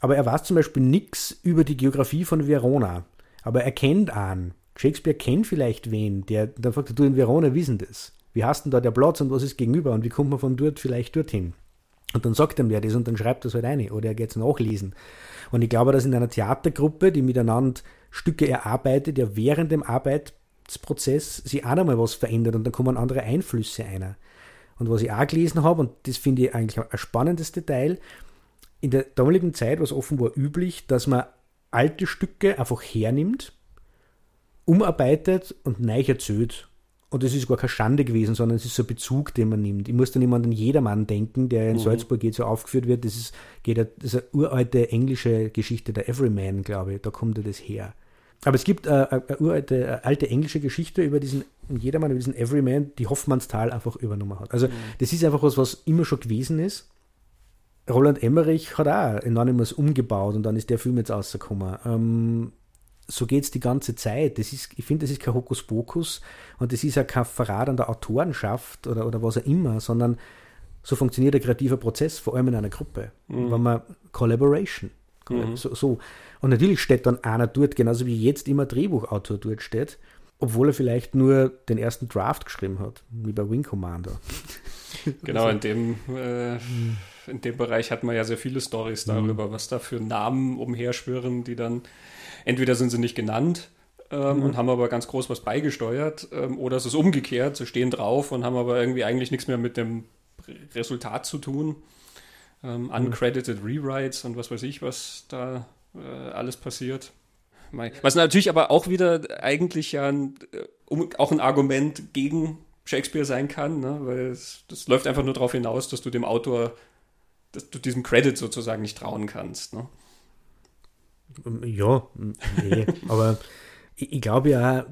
aber er weiß zum Beispiel nichts über die Geografie von Verona. Aber er kennt einen. Shakespeare kennt vielleicht wen, der dann fragt, du in Verona wissen das. Wie heißt denn da der Platz und was ist gegenüber und wie kommt man von dort vielleicht dorthin? Und dann sagt ihm der das und dann schreibt das halt eine oder er geht es nachlesen. Und ich glaube, dass in einer Theatergruppe, die miteinander Stücke erarbeitet, ja während dem Arbeitsprozess sich auch nochmal was verändert und dann kommen andere Einflüsse ein. Und was ich auch gelesen habe, und das finde ich eigentlich ein spannendes Detail, in der damaligen Zeit war es offenbar üblich, dass man alte Stücke einfach hernimmt, umarbeitet und neu erzählt. Und es ist gar keine Schande gewesen, sondern es ist so ein Bezug, den man nimmt. Ich muss dann immer an den Jedermann denken, der in mhm. Salzburg jetzt so aufgeführt wird. Das ist, geht, das ist eine uralte englische Geschichte, der Everyman, glaube ich. Da kommt er das her. Aber es gibt äh, eine, uralte, eine alte englische Geschichte über diesen Jedermann, über diesen Everyman, die Hoffmannsthal einfach übernommen hat. Also mhm. das ist einfach was, was immer schon gewesen ist. Roland Emmerich hat auch Anonymous umgebaut und dann ist der Film jetzt rausgekommen. Ähm, so geht es die ganze Zeit. Das ist, ich finde, das ist kein Hokuspokus und das ist ja kein Verrat an der Autorenschaft oder, oder was auch immer, sondern so funktioniert der kreative Prozess, vor allem in einer Gruppe. Mhm. Wenn man Collaboration. Mhm. So, so, Und natürlich steht dann einer dort, genauso wie jetzt immer Drehbuchautor dort steht, obwohl er vielleicht nur den ersten Draft geschrieben hat, wie bei Wing Commander. Genau, also, in dem äh, in dem Bereich hat man ja sehr viele Stories mhm. darüber, mhm. was da für Namen umherschwirren, die dann entweder sind sie nicht genannt ähm, mhm. und haben aber ganz groß was beigesteuert ähm, oder es ist umgekehrt, sie stehen drauf und haben aber irgendwie eigentlich nichts mehr mit dem Resultat zu tun. Ähm, mhm. uncredited Rewrites und was weiß ich, was da äh, alles passiert. Was natürlich aber auch wieder eigentlich ja ein, äh, um, auch ein Argument gegen Shakespeare sein kann, ne? weil es, das läuft einfach nur darauf hinaus, dass du dem Autor dass du diesem Credit sozusagen nicht trauen kannst. Ne? Ja, nee, aber ich, ich glaube ja,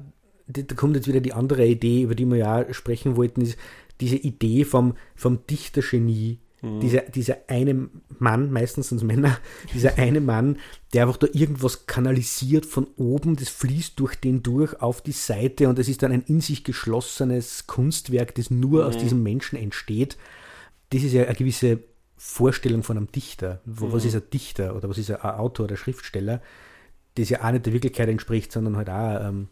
da kommt jetzt wieder die andere Idee, über die wir ja sprechen wollten, ist diese Idee vom, vom Dichtergenie. Mhm. Dieser, dieser eine Mann, meistens sind es Männer, dieser eine Mann, der einfach da irgendwas kanalisiert von oben, das fließt durch den durch auf die Seite und es ist dann ein in sich geschlossenes Kunstwerk, das nur mhm. aus diesem Menschen entsteht. Das ist ja eine gewisse Vorstellung von einem Dichter. Mhm. Was ist ein Dichter oder was ist ein Autor oder Schriftsteller, das ja auch nicht der Wirklichkeit entspricht, sondern halt auch ähm,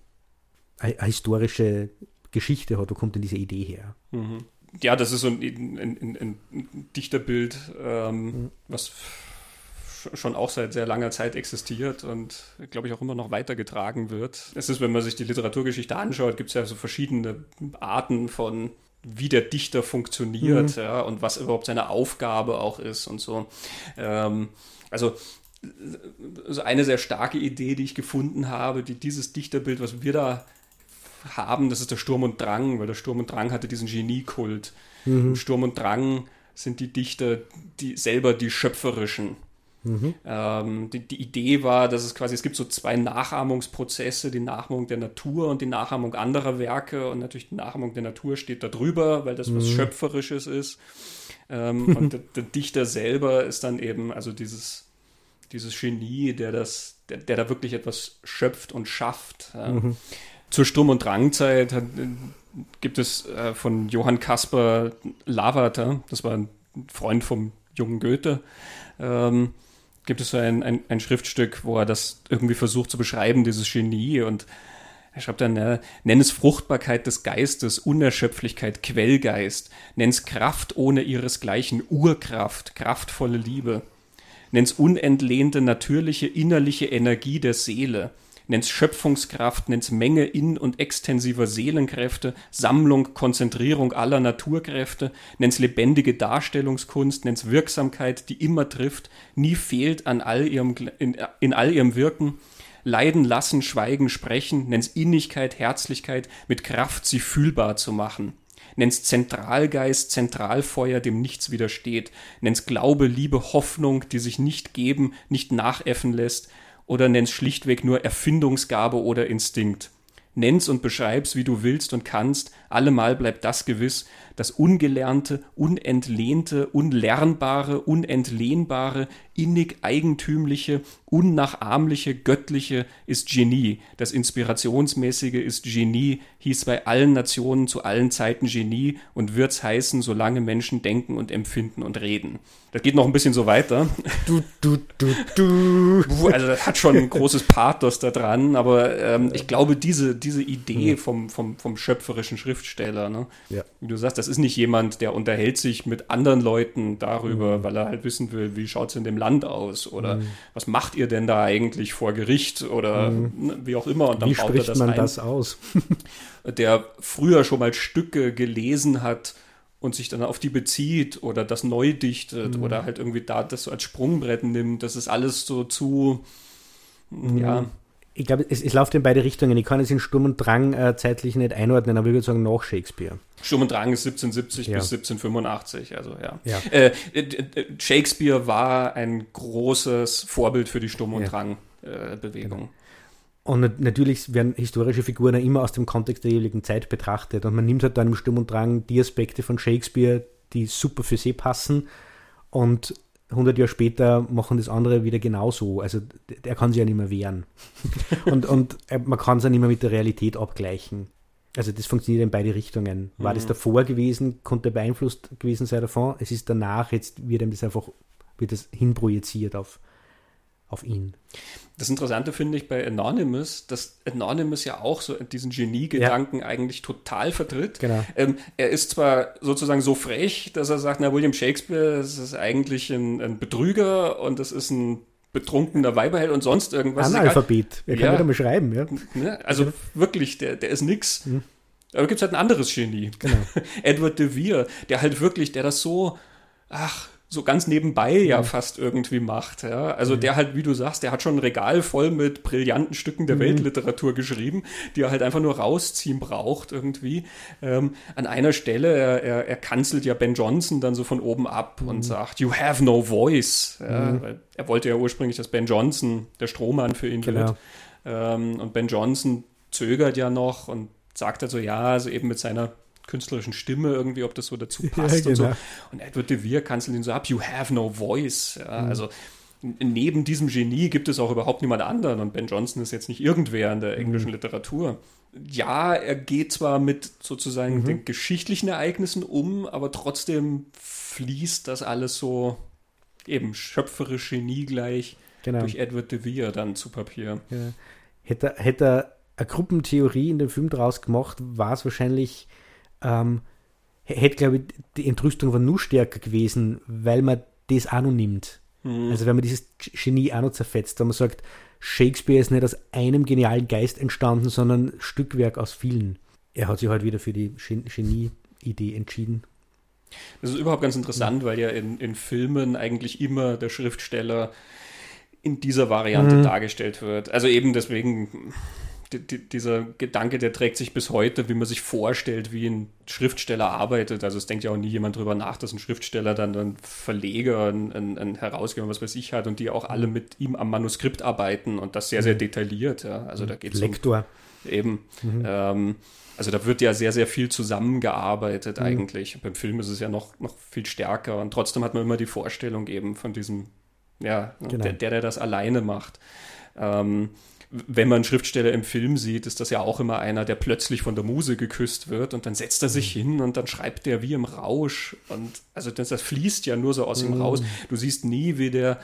eine, historische Geschichte hat. Wo kommt denn diese Idee her? Mhm. Ja, das ist so ein, ein, ein, ein Dichterbild, ähm, mhm. was schon auch seit sehr langer Zeit existiert und glaube ich auch immer noch weitergetragen wird. Es ist, wenn man sich die Literaturgeschichte anschaut, gibt es ja so verschiedene Arten von wie der Dichter funktioniert mhm. ja, und was überhaupt seine Aufgabe auch ist und so. Ähm, also so eine sehr starke Idee, die ich gefunden habe, die dieses Dichterbild, was wir da haben, das ist der Sturm und Drang, weil der Sturm und Drang hatte diesen Geniekult. Mhm. Sturm und Drang sind die Dichter, die selber die schöpferischen. Mhm. Ähm, die, die, Idee war, dass es quasi, es gibt so zwei Nachahmungsprozesse, die Nachahmung der Natur und die Nachahmung anderer Werke und natürlich die Nachahmung der Natur steht da drüber, weil das mhm. was Schöpferisches ist. Ähm, und der, der, Dichter selber ist dann eben, also dieses, dieses Genie, der das, der, der da wirklich etwas schöpft und schafft. Ja. Mhm. Zur Sturm- und Drangzeit hat, gibt es äh, von Johann Caspar Lavater, das war ein Freund vom jungen Goethe, ähm, gibt es so ein, ein, ein, Schriftstück, wo er das irgendwie versucht zu beschreiben, dieses Genie. Und er schreibt dann, ne, nenn es Fruchtbarkeit des Geistes, Unerschöpflichkeit, Quellgeist, nenn es Kraft ohne ihresgleichen, Urkraft, kraftvolle Liebe, nenn es unentlehnte, natürliche, innerliche Energie der Seele, nenn's Schöpfungskraft, nenn's Menge in- und extensiver Seelenkräfte, Sammlung, Konzentrierung aller Naturkräfte, nenn's lebendige Darstellungskunst, nenn's Wirksamkeit, die immer trifft, nie fehlt an all ihrem, in, in all ihrem Wirken, Leiden lassen, schweigen, sprechen, nenn's Innigkeit, Herzlichkeit, mit Kraft sie fühlbar zu machen. Nenn's Zentralgeist, Zentralfeuer, dem nichts widersteht, nenn's Glaube, Liebe, Hoffnung, die sich nicht geben, nicht nachäffen lässt, oder nenn's schlichtweg nur Erfindungsgabe oder Instinkt. Nenn's und beschreib's, wie du willst und kannst, allemal bleibt das gewiss, das Ungelernte, Unentlehnte, Unlernbare, Unentlehnbare, innig Eigentümliche, Unnachahmliche, Göttliche ist Genie. Das Inspirationsmäßige ist Genie, hieß bei allen Nationen zu allen Zeiten Genie und wird's heißen, solange Menschen denken und empfinden und reden. Das geht noch ein bisschen so weiter. Du, du, du, du. Also das hat schon ein großes Pathos da dran, aber ähm, ich glaube, diese, diese Idee vom, vom, vom schöpferischen Schriftsteller, ne? ja. wie du sagst, das ist nicht jemand, der unterhält sich mit anderen Leuten darüber, mhm. weil er halt wissen will, wie schaut es in dem Land aus oder mhm. was macht ihr denn da eigentlich vor Gericht oder mhm. Ne, wie auch immer. Und dann wie baut spricht er das man ein. das aus? der früher schon mal Stücke gelesen hat, und sich dann auf die bezieht oder das neu dichtet mhm. oder halt irgendwie da das so als Sprungbrett nimmt, das ist alles so zu, mhm. ja. Ich glaube, es, es läuft in beide Richtungen. Ich kann es in Sturm und Drang äh, zeitlich nicht einordnen, aber ich würde sagen nach Shakespeare. Sturm und Drang ist 1770 ja. bis 1785, also ja. ja. Äh, äh, Shakespeare war ein großes Vorbild für die Sturm- und ja. Drang-Bewegung. Genau. Und natürlich werden historische Figuren immer aus dem Kontext der jeweiligen Zeit betrachtet. Und man nimmt halt dann im Sturm und Drang die Aspekte von Shakespeare, die super für sie passen. Und 100 Jahre später machen das andere wieder genauso. Also er kann sich ja nicht mehr wehren. und, und man kann es ja nicht mehr mit der Realität abgleichen. Also das funktioniert in beide Richtungen. War mhm. das davor gewesen, konnte beeinflusst gewesen sein davon. Es ist danach, jetzt wird ihm das einfach, wird das hinprojiziert auf, auf ihn. Das Interessante finde ich bei Anonymous, dass Anonymous ja auch so diesen Genie-Gedanken ja. eigentlich total vertritt. Genau. Ähm, er ist zwar sozusagen so frech, dass er sagt, na, William Shakespeare, das ist eigentlich ein, ein Betrüger und das ist ein betrunkener Weiberheld und sonst irgendwas. Analphabet. Er kann ja. wieder mal schreiben, ja. Ne? Also wirklich, der, der ist nix. Mhm. Aber gibt es halt ein anderes Genie. Genau. Edward de Vere, der halt wirklich, der das so, ach, so ganz nebenbei ja mhm. fast irgendwie macht. Ja? Also mhm. der halt, wie du sagst, der hat schon ein Regal voll mit brillanten Stücken der mhm. Weltliteratur geschrieben, die er halt einfach nur rausziehen braucht irgendwie. Ähm, an einer Stelle, er, er, er, kanzelt ja Ben Johnson dann so von oben ab und mhm. sagt, you have no voice. Ja? Mhm. er wollte ja ursprünglich, dass Ben Johnson der Strohmann für ihn genau. wird. Ähm, und Ben Johnson zögert ja noch und sagt also ja, also eben mit seiner künstlerischen Stimme irgendwie, ob das so dazu passt ja, genau. und so. Genau. Und Edward de Vere kanzelt ihn so ab, you have no voice. Ja, mhm. Also neben diesem Genie gibt es auch überhaupt niemand anderen und Ben Johnson ist jetzt nicht irgendwer in der mhm. englischen mhm. Literatur. Ja, er geht zwar mit sozusagen mhm. den geschichtlichen Ereignissen um, aber trotzdem fließt das alles so eben schöpferisch geniegleich genau. durch Edward de Vere dann zu Papier. Ja. Hätte, hätte er eine Gruppentheorie in dem Film draus gemacht, war es wahrscheinlich ähm, hätte, glaube ich, die Entrüstung war nur stärker gewesen, weil man das auch noch nimmt. Mhm. Also wenn man dieses Genie auch noch zerfetzt, wenn man sagt, Shakespeare ist nicht aus einem genialen Geist entstanden, sondern Stückwerk aus vielen. Er hat sich halt wieder für die Genie-Idee entschieden. Das ist überhaupt ganz interessant, weil ja in, in Filmen eigentlich immer der Schriftsteller in dieser Variante mhm. dargestellt wird. Also eben deswegen die, dieser Gedanke, der trägt sich bis heute, wie man sich vorstellt, wie ein Schriftsteller arbeitet. Also es denkt ja auch nie jemand drüber nach, dass ein Schriftsteller dann ein Verleger, ein, ein, ein Herausgeber, was weiß ich hat und die auch alle mit ihm am Manuskript arbeiten und das sehr, sehr mhm. detailliert. Ja. Also da geht es Lektor. Um, eben. Mhm. Ähm, also da wird ja sehr, sehr viel zusammengearbeitet mhm. eigentlich. Beim Film ist es ja noch, noch viel stärker und trotzdem hat man immer die Vorstellung eben von diesem, ja, genau. der, der, der das alleine macht. Ähm, wenn man Schriftsteller im Film sieht, ist das ja auch immer einer, der plötzlich von der Muse geküsst wird und dann setzt er sich mhm. hin und dann schreibt der wie im Rausch. Und also das, das fließt ja nur so aus ihm mhm. raus. Du siehst nie, wie der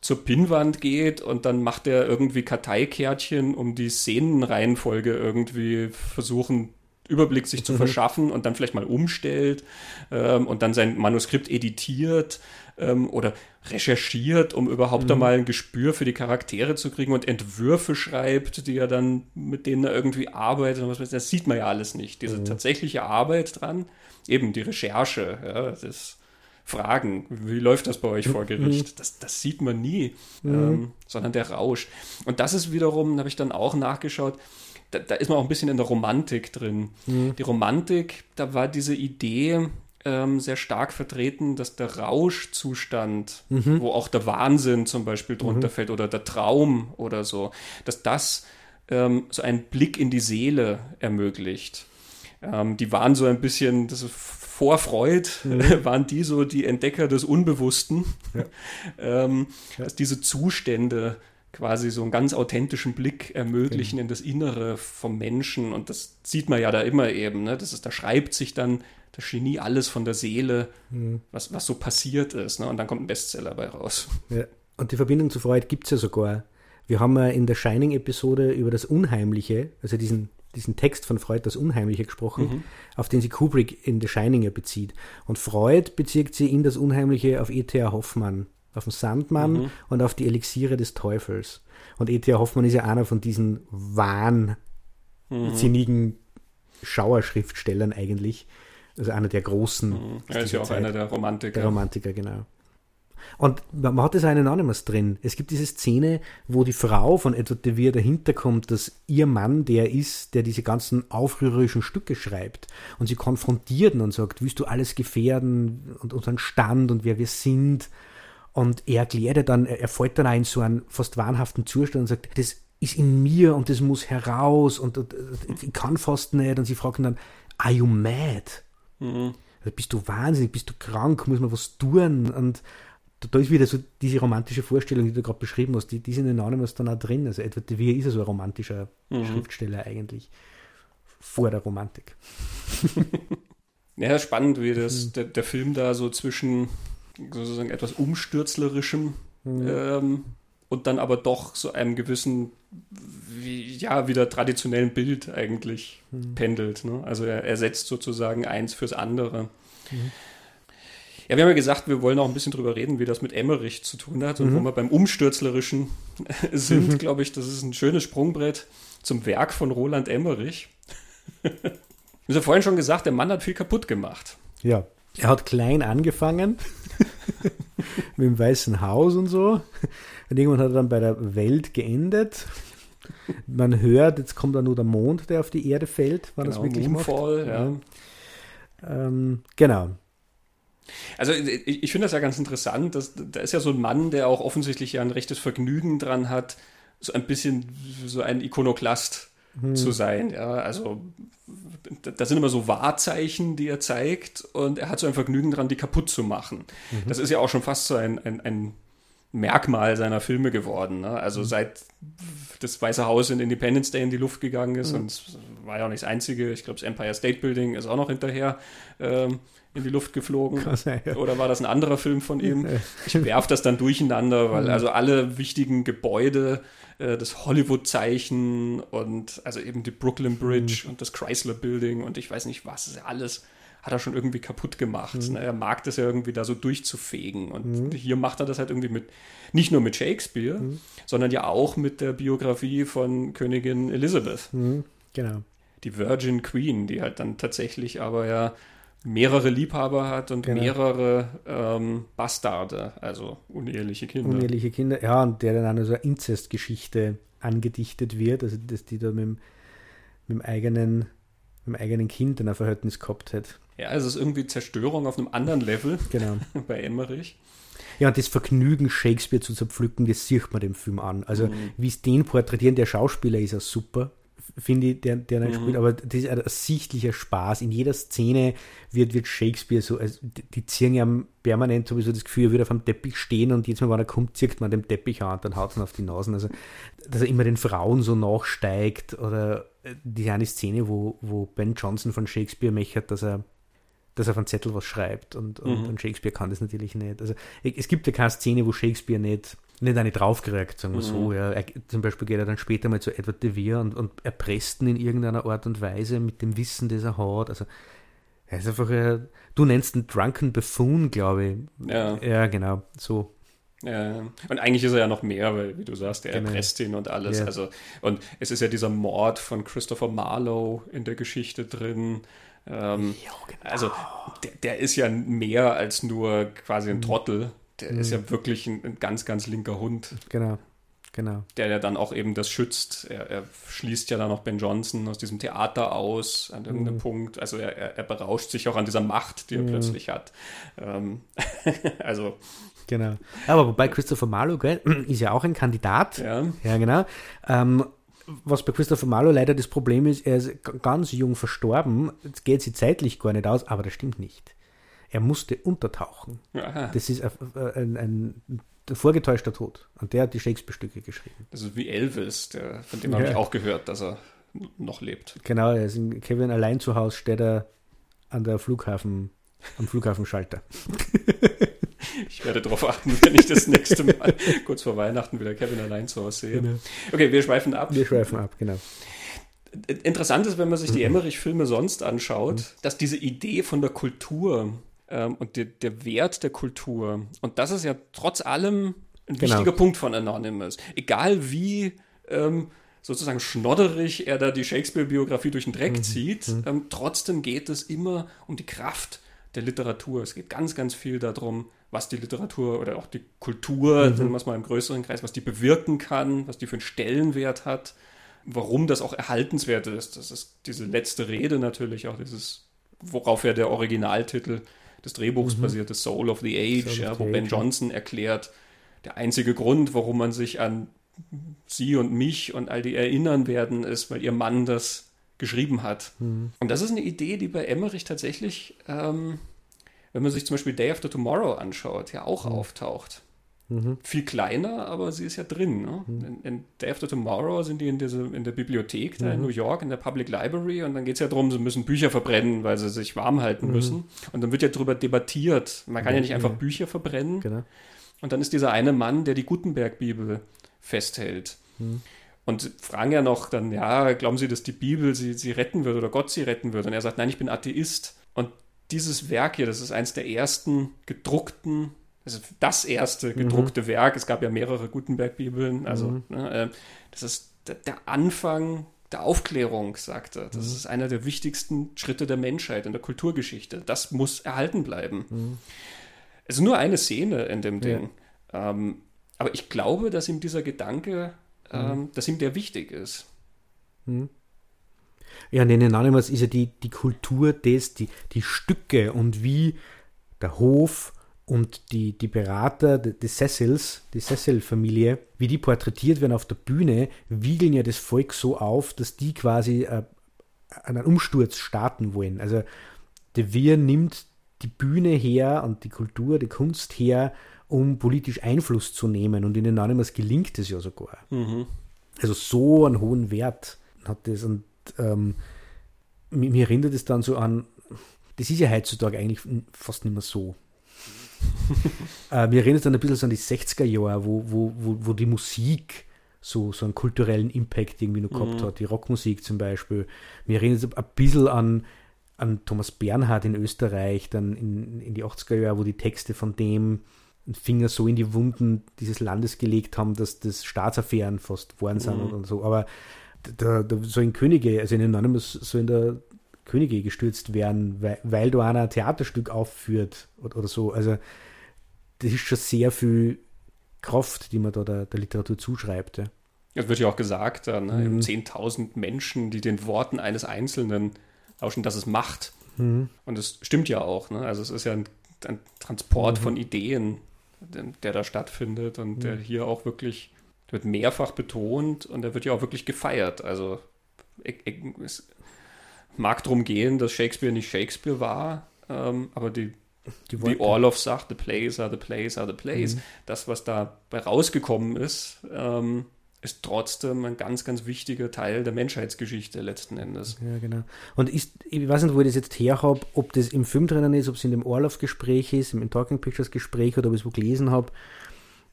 zur Pinnwand geht und dann macht er irgendwie Karteikärtchen, um die Szenenreihenfolge irgendwie versuchen Überblick sich zu mhm. verschaffen und dann vielleicht mal umstellt ähm, und dann sein Manuskript editiert ähm, oder recherchiert, um überhaupt mhm. einmal ein Gespür für die Charaktere zu kriegen und Entwürfe schreibt, die er dann, mit denen er irgendwie arbeitet. Und was, das sieht man ja alles nicht. Diese mhm. tatsächliche Arbeit dran, eben die Recherche, ja, das Fragen, wie läuft das bei euch vor mhm. Gericht? Das, das sieht man nie, mhm. ähm, sondern der Rausch. Und das ist wiederum, habe ich dann auch nachgeschaut, da, da, ist man auch ein bisschen in der Romantik drin. Mhm. Die Romantik, da war diese Idee, ähm, sehr stark vertreten, dass der Rauschzustand, mhm. wo auch der Wahnsinn zum Beispiel drunter mhm. fällt oder der Traum oder so, dass das ähm, so einen Blick in die Seele ermöglicht. Ähm, die waren so ein bisschen, das ist vor Freud, mhm. waren die so die Entdecker des Unbewussten, ja. ähm, ja. dass diese Zustände quasi so einen ganz authentischen Blick ermöglichen mhm. in das Innere vom Menschen. Und das sieht man ja da immer eben. Ne? Das ist, da schreibt sich dann das Genie alles von der Seele, mhm. was, was so passiert ist. Ne? Und dann kommt ein Bestseller bei raus. Ja. Und die Verbindung zu Freud gibt es ja sogar. Wir haben ja in der Shining-Episode über das Unheimliche, also diesen, diesen Text von Freud, das Unheimliche gesprochen, mhm. auf den sich Kubrick in The Shining bezieht. Und Freud bezieht sie in das Unheimliche auf E.T.A. Hoffmann, auf den Sandmann mhm. und auf die Elixiere des Teufels. Und E.T.A. Hoffmann ist ja einer von diesen wahnsinnigen mhm. Schauerschriftstellern eigentlich, also einer der großen. Mhm. Er ist ja auch Zeit. einer der Romantiker. Der Romantiker, genau. Und man hat das auch in Anonymous drin. Es gibt diese Szene, wo die Frau von Edward de Vere dahinter kommt, dass ihr Mann der ist, der diese ganzen aufrührerischen Stücke schreibt. Und sie konfrontiert ihn und sagt, willst du alles gefährden und unseren Stand und wer wir sind? Und er erklärt dann, er fällt dann auch in so einen fast wahnhaften Zustand und sagt, das ist in mir und das muss heraus und, und, und ich kann fast nicht. Und sie fragen dann, are you mad? Mhm. Bist du wahnsinnig, bist du krank, muss man was tun? Und da ist wieder so diese romantische Vorstellung, die du gerade beschrieben hast, die, die sind in Anonymous dann auch drin. Also Edward de Vere ist ja so ein romantischer mhm. Schriftsteller eigentlich. Vor der Romantik. ja, spannend, wie das, mhm. der, der Film da so zwischen sozusagen etwas umstürzlerischem mhm. ähm, und dann aber doch so einem gewissen, wie, ja, wieder traditionellen Bild eigentlich mhm. pendelt. Ne? Also er ersetzt sozusagen eins fürs andere. Mhm. Ja, wir haben ja gesagt, wir wollen auch ein bisschen drüber reden, wie das mit Emmerich zu tun hat. Und mhm. wo wir beim Umstürzlerischen sind, mhm. glaube ich, das ist ein schönes Sprungbrett zum Werk von Roland Emmerich. Wir haben ja vorhin schon gesagt, der Mann hat viel kaputt gemacht. Ja, er hat klein angefangen mit dem Weißen Haus und so. Und irgendwann hat er dann bei der Welt geendet. Man hört, jetzt kommt da nur der Mond, der auf die Erde fällt, wann genau, das wirklich Moonfall, macht. Ja. Ähm, genau. Also ich, ich finde das ja ganz interessant, dass da ist ja so ein Mann, der auch offensichtlich ja ein rechtes Vergnügen dran hat, so ein bisschen so ein Ikonoklast hm. zu sein. Ja, also da sind immer so Wahrzeichen, die er zeigt und er hat so ein Vergnügen dran, die kaputt zu machen. Mhm. Das ist ja auch schon fast so ein, ein, ein Merkmal seiner Filme geworden. Ne? Also mhm. seit das Weiße Haus in Independence Day in die Luft gegangen ist mhm. und es war ja auch nicht das Einzige. Ich glaube, das Empire State Building ist auch noch hinterher ähm, in die Luft geflogen. Oder war das ein anderer Film von ihm? Ich werfe das dann durcheinander, weil mhm. also alle wichtigen Gebäude, äh, das Hollywood-Zeichen und also eben die Brooklyn Bridge mhm. und das Chrysler Building und ich weiß nicht was, ist ja alles hat er schon irgendwie kaputt gemacht. Mhm. Ne? Er mag das ja irgendwie da so durchzufegen. Und mhm. hier macht er das halt irgendwie mit, nicht nur mit Shakespeare, mhm. sondern ja auch mit der Biografie von Königin Elizabeth. Mhm. Genau. Die Virgin Queen, die halt dann tatsächlich aber ja mehrere Liebhaber hat und genau. mehrere ähm, Bastarde, also uneheliche Kinder. Uneheliche Kinder, ja, und der dann eine so Inzestgeschichte angedichtet wird, also dass die da mit dem, mit dem eigenen mit dem eigenen Kind in ein Verhältnis gehabt hat. Ja, also es ist irgendwie Zerstörung auf einem anderen Level genau. bei Emmerich. Ja, und das Vergnügen, Shakespeare zu zerpflücken, das sieht man dem Film an. Also, mhm. wie es den porträtieren, der Schauspieler ist ja super, finde ich, der, der mhm. spielt, aber das ist ein sichtlicher Spaß. In jeder Szene wird, wird Shakespeare so, also die ziehen ja permanent sowieso das Gefühl, er würde auf einem Teppich stehen und jedes Mal, wenn er kommt, zirkt man den Teppich an und dann haut es auf die Nasen. Also, dass er immer den Frauen so nachsteigt oder äh, die eine Szene, wo, wo Ben Jonson von Shakespeare mechert, dass er dass er auf einen Zettel was schreibt und, und, mhm. und, Shakespeare kann das natürlich nicht. Also es gibt ja keine Szene, wo Shakespeare nicht, nicht eine draufgeregt, sagen wir mhm. so. Ja. Er, zum Beispiel geht er dann später mal zu Edward de Vere und, und erpresst ihn in irgendeiner Art und Weise mit dem Wissen, das er hat. Also er ist einfach, ein, du nennst ihn Drunken Buffoon, glaube ich. Ja. ja, genau, so. Ja, und eigentlich ist er ja noch mehr, weil, wie du sagst, er genau. erpresst ihn und alles. Ja. Also, und es ist ja dieser Mord von Christopher Marlowe in der Geschichte drin. Ähm, jo, genau. Also der, der, ist ja mehr als nur quasi ein mhm. Trottel. Der mhm. ist ja wirklich ein, ein, ganz, ganz linker Hund. Genau. Genau. Der ja dann auch eben das schützt. Er, er schließt ja dann auch Ben Johnson aus diesem Theater aus an irgendeinem mhm. Punkt. Also er, er, er, berauscht sich auch an dieser Macht, die er mhm. plötzlich hat. Ähm, also. Genau. Aber wobei Christopher Marlowe gell, ist ja auch ein Kandidat. Ja. Ja, genau. Ähm, was bei Christopher Marlowe leider das Problem ist, er ist ganz jung verstorben. Jetzt geht sie zeitlich gar nicht aus, aber das stimmt nicht. Er musste untertauchen. Aha. Das ist ein, ein, ein, vorgetäuschter Tod. Und der hat die Shakespeare-Stücke geschrieben. Ist wie Elvis, der, von dem ja. habe ich auch gehört, dass er noch lebt. Genau, er ist in Kevin allein zu Hause, steht er an der Flughafen, am Flughafenschalter. Ich werde darauf achten, wenn ich das nächste Mal kurz vor Weihnachten wieder Kevin allein zu Hause sehe. Genau. Okay, wir schweifen ab. Wir schweifen ab, genau. Interessant ist, wenn man sich die mhm. Emmerich-Filme sonst anschaut, mhm. dass diese Idee von der Kultur ähm, und der, der, Wert der Kultur, und das ist ja trotz allem ein genau. wichtiger Punkt von Anonymous. Egal wie ähm, sozusagen schnodderig er da die Shakespeare-Biografie durch den Dreck mhm. zieht, ähm, trotzdem geht es immer um die Kraft der Literatur. Es geht ganz, ganz viel darum, was die Literatur oder auch die Kultur, Mhm. nennen wir es mal im größeren Kreis, was die bewirken kann, was die für einen Stellenwert hat, warum das auch erhaltenswert ist. Das ist diese letzte Rede natürlich, auch dieses, worauf ja der Originaltitel des Drehbuchs basiert, das Soul of the Age, Mhm. Ja, the wo Ben. Johnson erklärt, der einzige Grund, warum man sich an sie und mich und all die erinnern werden, ist, weil ihr Mann das geschrieben hat. Mhm. Und das ist eine Idee, die bei Emmerich tatsächlich, ähm, wenn man sich zum Beispiel Day After Tomorrow anschaut, ja auch auftaucht. Mhm. Viel kleiner, aber sie ist ja drin. Ne? In, in Day After Tomorrow sind die in, diese, in der Bibliothek da in New York, in der Public Library, und dann geht es ja darum, sie müssen Bücher verbrennen, weil sie sich warm halten müssen. Und dann wird ja darüber debattiert. Man kann ja nicht einfach Bücher verbrennen. Genau. Und dann ist dieser eine Mann, der die Gutenberg-Bibel festhält. Und fragen ja noch dann, ja, glauben Sie, dass die Bibel sie, sie retten wird oder Gott sie retten wird? Und er sagt, nein, ich bin Atheist. Und dieses Werk hier, das ist eines der ersten gedruckten, also das erste gedruckte Werk. Es gab ja mehrere Gutenberg-Bibeln. Also, ne, äh, das ist der, Anfang der Aufklärung, sagt er. Das ist einer der wichtigsten Schritte der Menschheit in der Kulturgeschichte. Das muss erhalten bleiben. Es ist nur eine Szene in dem Ding. Ähm, aber ich glaube, dass ihm dieser Gedanke, ähm, dass ihm der wichtig ist. Ja, in den Anonymous ist ja die, die Kultur des, die, die Stücke und wie der Hof und die, die Berater de- des Cecils, die Cecil-Familie, wie die porträtiert werden auf der Bühne, wiegeln ja das Volk so auf, dass die quasi äh, einen Umsturz starten wollen. Also der Wir nimmt die Bühne her und die Kultur, die Kunst her, um politisch Einfluss zu nehmen. Und in den Anonymous gelingt es ja sogar. Also so einen hohen Wert hat das. Und ähm, mir, mir erinnert es dann so an, das ist ja heutzutage eigentlich fast nicht mehr so. äh, mir erinnert es dann ein bisschen so an die 60er Jahre, wo, wo, wo, wo die Musik so, so einen kulturellen Impact irgendwie noch gehabt hat, die Rockmusik zum Beispiel. Mir erinnert es ein bisschen an, an Thomas Bernhard in Österreich, dann in, in die 80er Jahre, wo die Texte von dem Finger so in die Wunden dieses Landes gelegt haben, dass das Staatsaffären fast geworden sind und, und so. Aber da, da sollen Könige, also in Anonymous sollen da Könige gestürzt werden, weil, weil da einer ein Theaterstück aufführt oder, oder so. Also das ist schon sehr viel Kraft, die man da der, der Literatur zuschreibt. Ja. Es wird ja auch gesagt, da, ne, eben 10.000 Menschen, die den Worten eines Einzelnen lauschen, dass es Macht. Und das stimmt ja auch. Ne? Also es ist ja ein, ein Transport von Ideen, der, der da stattfindet und der hier auch wirklich der wird mehrfach betont und der wird ja auch wirklich gefeiert. Also ich, ich, es mag darum gehen, dass Shakespeare nicht Shakespeare war, ähm, aber die Die wie. Orloff sagt, the plays are the plays are the plays. Das, was dabei rausgekommen ist, ähm, ist trotzdem ein ganz, ganz wichtiger Teil der Menschheitsgeschichte letzten Endes. Ja, genau. Und ist, ich weiß nicht, wo ich das jetzt her habe, ob das im Film drinnen ist, ob es in dem Orloff-Gespräch ist, im Talking Pictures-Gespräch oder ob ich es wo gelesen habe.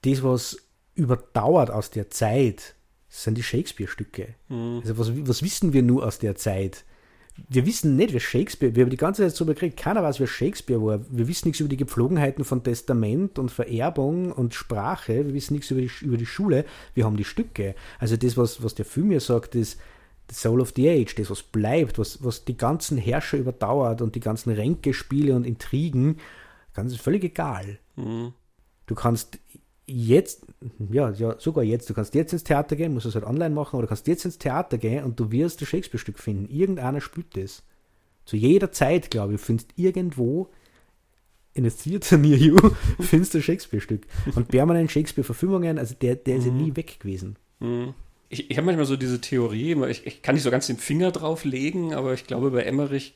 Das, was überdauert aus der Zeit, sind die Shakespeare-Stücke. Also was, was wissen wir nur aus der Zeit? Wir wissen nicht, wer Shakespeare, wir haben die ganze Zeit so gekriegt, keiner weiß, wer Shakespeare war. Wir wissen nichts über die Gepflogenheiten von Testament und Vererbung und Sprache, wir wissen nichts über die, über die Schule, wir haben die Stücke. Also das, was, was der Film ja sagt, ist the soul of the age, das, was bleibt, was, was die ganzen Herrscher überdauert und die ganzen Ränkespiele und Intrigen, ganz völlig egal. Du kannst jetzt, ja, ja, sogar jetzt, du kannst jetzt ins Theater gehen, musst es halt online machen, oder du kannst jetzt ins Theater gehen und du wirst ein Shakespeare-Stück finden. Irgendeiner spielt das. Zu jeder Zeit, glaube ich, findest irgendwo in a theater near you, findest du Shakespeare-Stück. Und permanent Shakespeare-Verfilmungen, also der, der ist ja nie weg gewesen. Ich, ich habe manchmal so diese Theorie, ich, ich kann nicht so ganz den Finger drauf legen, aber ich glaube bei Emmerich,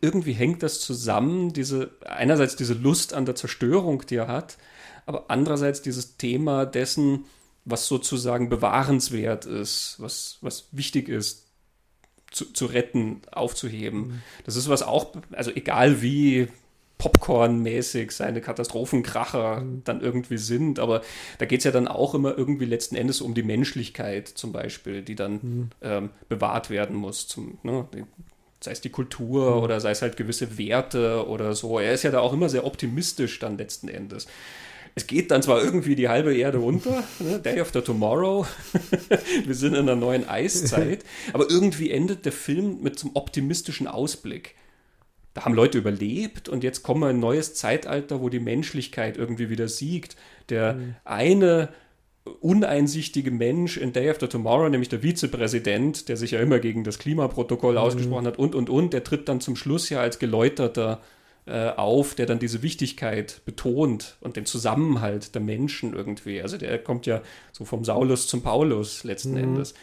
irgendwie hängt das zusammen, diese, einerseits diese Lust an der Zerstörung, die er hat, aber andererseits dieses Thema dessen, was sozusagen bewahrenswert ist, was, was wichtig ist, zu, zu retten, aufzuheben. Das ist was auch, also egal wie Popcorn-mäßig seine Katastrophenkracher dann irgendwie sind, aber da geht es ja dann auch immer irgendwie letzten Endes um die Menschlichkeit zum Beispiel, die dann ähm, bewahrt werden muss, zum, ne, sei es die Kultur oder sei es halt gewisse Werte oder so. Er ist ja da auch immer sehr optimistisch dann letzten Endes es geht dann zwar irgendwie die halbe Erde unter, ne? Day After Tomorrow, wir sind in einer neuen Eiszeit, aber irgendwie endet der Film mit so einem optimistischen Ausblick. da haben Leute überlebt und jetzt kommen wir in ein neues Zeitalter, wo die Menschlichkeit irgendwie wieder siegt. Der mhm. eine uneinsichtige Mensch in Day After Tomorrow, nämlich der Vizepräsident, der sich ja immer gegen das Klimaprotokoll mhm. ausgesprochen hat und, und, und, der tritt dann zum Schluss ja als geläuterter äh, auf, der dann diese Wichtigkeit betont und den Zusammenhalt der Menschen irgendwie. Also der kommt ja so vom Saulus zum Paulus letzten mhm. Endes.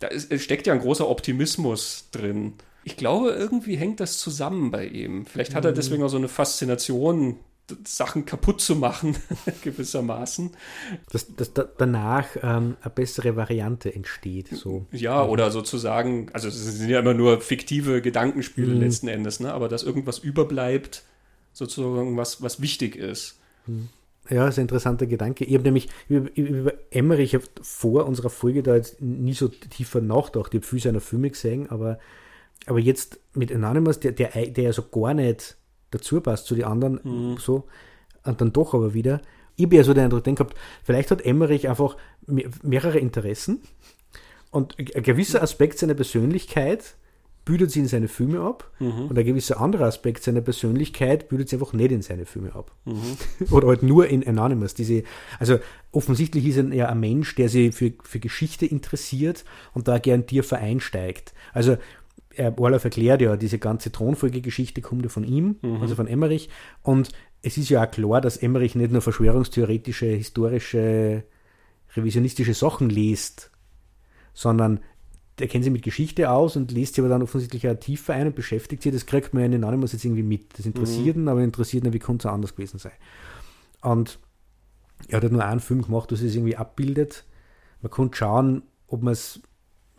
Da ist, steckt ja ein großer Optimismus drin. Ich glaube, irgendwie hängt das zusammen bei ihm. Vielleicht hat er mhm. deswegen auch so eine Faszination Sachen kaputt zu machen, gewissermaßen. Dass, dass da danach ähm, eine bessere Variante entsteht. So. Ja, oder sozusagen, also es sind ja immer nur fiktive Gedankenspiele mhm. letzten Endes, ne? aber dass irgendwas überbleibt, sozusagen was, was wichtig ist. Mhm. Ja, das ist ein interessanter Gedanke. Ich habe nämlich über, über Emmerich vor unserer Folge da jetzt nie so tiefer nachgedacht. Ich habe viel seiner Filme gesehen, aber, aber jetzt mit Anonymous, der, der, der ja so gar nicht dazu passt zu den anderen, mhm. so, und dann doch aber wieder. Ich habe ja so den Eindruck gehabt, vielleicht hat Emmerich einfach mehrere Interessen und ein gewisser Aspekt seiner Persönlichkeit bildet sie in seine Filme ab mhm. und ein gewisser anderer Aspekt seiner Persönlichkeit bildet sie einfach nicht in seine Filme ab. Mhm. Oder halt nur in Anonymous. Diese, also offensichtlich ist er ja ein Mensch, der sich für, für Geschichte interessiert und da gern tiefer einsteigt. Also Orloff erklärt ja, diese ganze Thronfolgegeschichte kommt ja von ihm, mhm. also von Emmerich. Und es ist ja auch klar, dass Emmerich nicht nur verschwörungstheoretische, historische, revisionistische Sachen liest, sondern der kennt sich mit Geschichte aus und liest sich aber dann offensichtlich auch tiefer ein und beschäftigt sich. Das kriegt man ja in Anonymous jetzt irgendwie mit. Das interessiert mhm. ihn, aber interessiert ihn, wie konnte es anders gewesen sein. Und er hat halt nur einen Film gemacht, das es irgendwie abbildet. Man konnte schauen, ob man es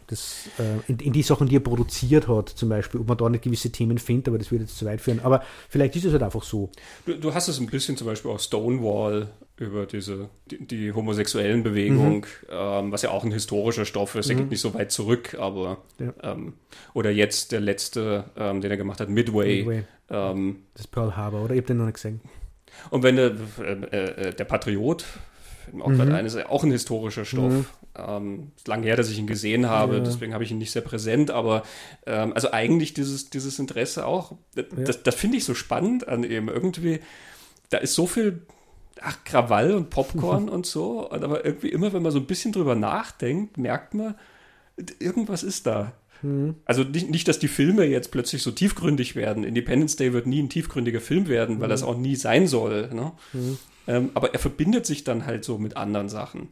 das, äh, in, in, die Sachen, die er produziert hat, zum Beispiel, ob man da nicht gewisse Themen findet, aber das würde jetzt zu weit führen. Aber vielleicht ist es halt einfach so. Du, du hast es ein bisschen zum Beispiel auch Stonewall über diese, die, die homosexuellen Bewegung, mhm. ähm, was ja auch ein historischer Stoff ist, der mhm. geht nicht so weit zurück, aber ja. ähm, oder jetzt der letzte, ähm, den er gemacht hat, Midway. Midway. Ähm, das Pearl Harbor, oder? Ich habe den noch nicht gesehen. Und wenn der, äh, äh, der Patriot auch mhm. gerade ein, ist auch ein historischer Stoff. Ähm, ist lange her, dass ich ihn gesehen habe, ja. deswegen habe ich ihn nicht sehr präsent, aber ähm, also eigentlich dieses, dieses Interesse auch, das, ja. das, das finde ich so spannend an ihm. Irgendwie, da ist so viel ach, Krawall und Popcorn und so, aber irgendwie immer, wenn man so ein bisschen drüber nachdenkt, merkt man, irgendwas ist da. Mhm. Also nicht, nicht, dass die Filme jetzt plötzlich so tiefgründig werden. Independence Day wird nie ein tiefgründiger Film werden, weil mhm. das auch nie sein soll. Ne? Mhm. Ähm, aber er verbindet sich dann halt so mit anderen Sachen.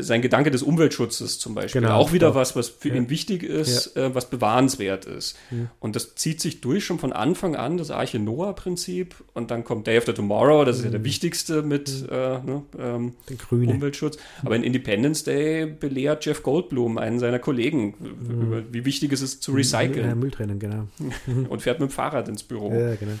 Sein Gedanke des Umweltschutzes zum Beispiel. Genau, auch wieder ja. was, was für ja. ihn wichtig ist, ja. äh, was bewahrenswert ist. Und das zieht sich durch schon von Anfang an, das Arche Noah-Prinzip. Und dann kommt Day After Tomorrow, das ist ja der mhm. wichtigste mit mhm. äh, ne, ähm, Umweltschutz. Aber in Independence Day belehrt Jeff Goldblum, einen seiner Kollegen, mhm. über, wie wichtig es ist zu recyceln. Ja, Müll trennen, genau. Und fährt mit dem Fahrrad ins Büro. Ja, genau.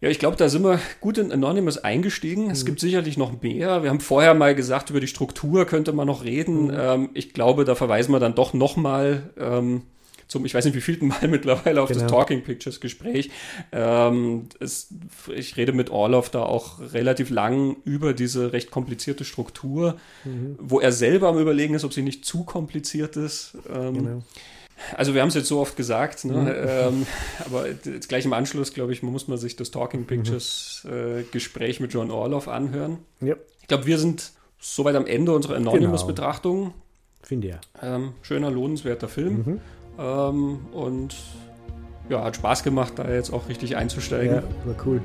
Ja, ich glaube, da sind wir gut in Anonymous eingestiegen. Mhm. Es gibt sicherlich noch mehr. Wir haben vorher mal gesagt, über die Struktur könnte man noch reden. Mhm. Ähm, ich glaube, da verweisen wir dann doch noch mal ähm, zum, ich weiß nicht, wie vielten Mal mittlerweile auf genau. das Talking Pictures Gespräch. Ähm, es, ich rede mit Orloff da auch relativ lang über diese recht komplizierte Struktur, mhm. wo er selber am Überlegen ist, ob sie nicht zu kompliziert ist. Ähm, genau. Also wir haben es jetzt so oft gesagt, ne? mhm. ähm, aber jetzt gleich im Anschluss, glaube ich, muss man sich das Talking Pictures äh, Gespräch mit John Orloff anhören. Ja. Ich glaube, wir sind soweit am Ende unserer Anonymous-Betrachtung. Genau. Finde ja. Ähm, schöner, lohnenswerter Film. Mhm. Ähm, und ja, hat Spaß gemacht, da jetzt auch richtig einzusteigen. Ja, war cool.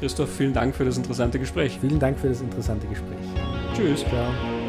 Christoph, vielen Dank für das interessante Gespräch. Vielen Dank für das interessante Gespräch. Tschüss. Ciao.